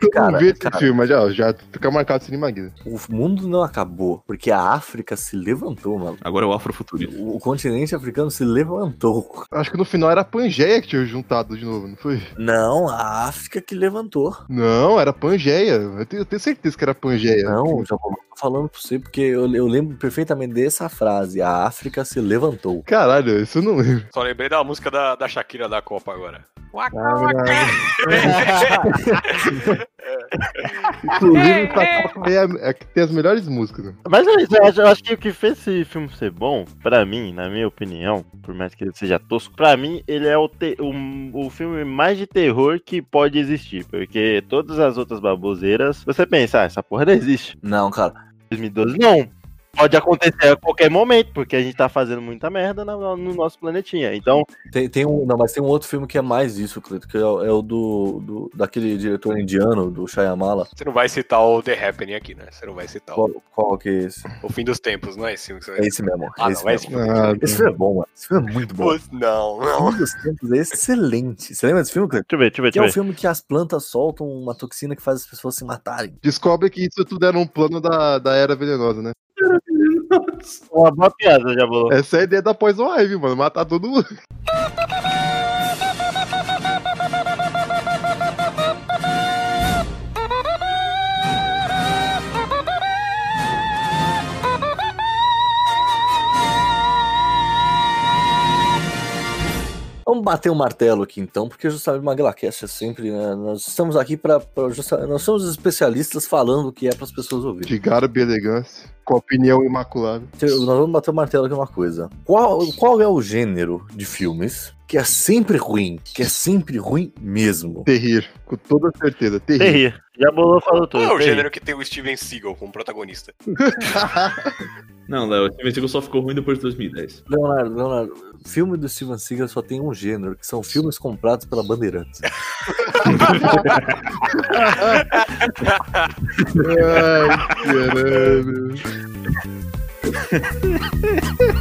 Eu Cara, não vi esse cara. filme, mas já, já fica marcado cinema Guida. O mundo não acabou, porque a África se levantou, mano. Agora é o afrofuturismo. O, o continente africano se levantou. Acho que no final era a Pangeia que tinha juntado de novo, não foi? Não, a África que levantou. Não, era Pangeia. Eu tenho, eu tenho certeza que era Pangeia. Não, já vou tô falando pra você, porque eu, eu lembro perfeitamente dessa frase. A África se levantou. Caralho, isso eu não lembro. Só lembrei da música da, da Shakira da Copa agora. Waka, waka. Inclusive, essa Copa aí é, é que tem as melhores músicas. Né? Mas é isso, eu acho, eu acho que o que fez esse filme ser bom, pra mim, na minha opinião, por mais que ele seja tosco, pra mim ele é o, te- o, o filme mais de terror que pode existir. Porque todas as outras baboseiras, você pensa, ah, essa porra não existe. Não, cara. 2012, não. Pode acontecer a qualquer momento, porque a gente tá fazendo muita merda no, no nosso planetinha. Então, Tem, tem um, não, mas tem um outro filme que é mais isso, Cleito, que é, o- é o do, do- daquele diretor indiano, do Shyamala. Você não vai citar o The Happening aqui, né? Você não vai citar o, Qual, qual que é esse? o Fim dos Tempos, não é esse filme que você vai É esse mesmo. Ah, é não, esse, se mesmo. fuder. Ah, esse filme é bom, mano. Esse filme é muito bom. Não, não. Um dos tempos é excelente. Você lembra desse filme, Cleito? deixa eu ver, deixa eu ver, Que é um filme que as plantas soltam uma toxina que faz as pessoas se matarem. Descobre que isso tudo era um plano da, da Era Venenosa, né? Uma boa piada, já bolou. Essa é a ideia da Poison Ivy, mano. Matar todo mundo. Vamos bater o martelo aqui então, porque justamente o MaguilaCast é sempre, né, nós estamos aqui para nós somos especialistas falando o que é para as pessoas ouvirem. De garbo e elegância. Com opinião imaculada. Nós vamos bater o martelo aqui uma coisa. Qual, qual é o gênero de filmes que é sempre ruim, que é sempre ruim mesmo? Terrir. Com toda certeza. Terrir. Terrir. Já bolou, falou tudo. Qual é o gênero que tem o Steven Seagal como protagonista? Não, Léo, o Steven Seagal só ficou ruim depois de 2010. Leonardo, Leonardo, filme do Steven Seagal só tem um gênero, que são filmes comprados pela Bandeirantes. Ai, caralho.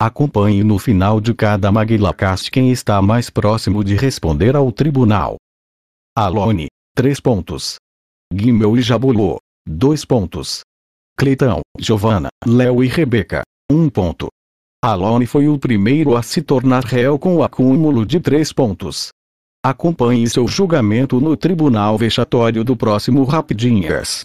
Acompanhe no final de cada MaguilaCast quem está mais próximo de responder ao tribunal. Alone, 3 pontos. Guimel e Jabulô, 2 pontos. Cleitão, Giovana, Léo e Rebeca, 1 ponto. Alone foi o primeiro a se tornar réu com o acúmulo de 3 pontos. Acompanhe seu julgamento no tribunal vexatório do próximo Rapidinhas.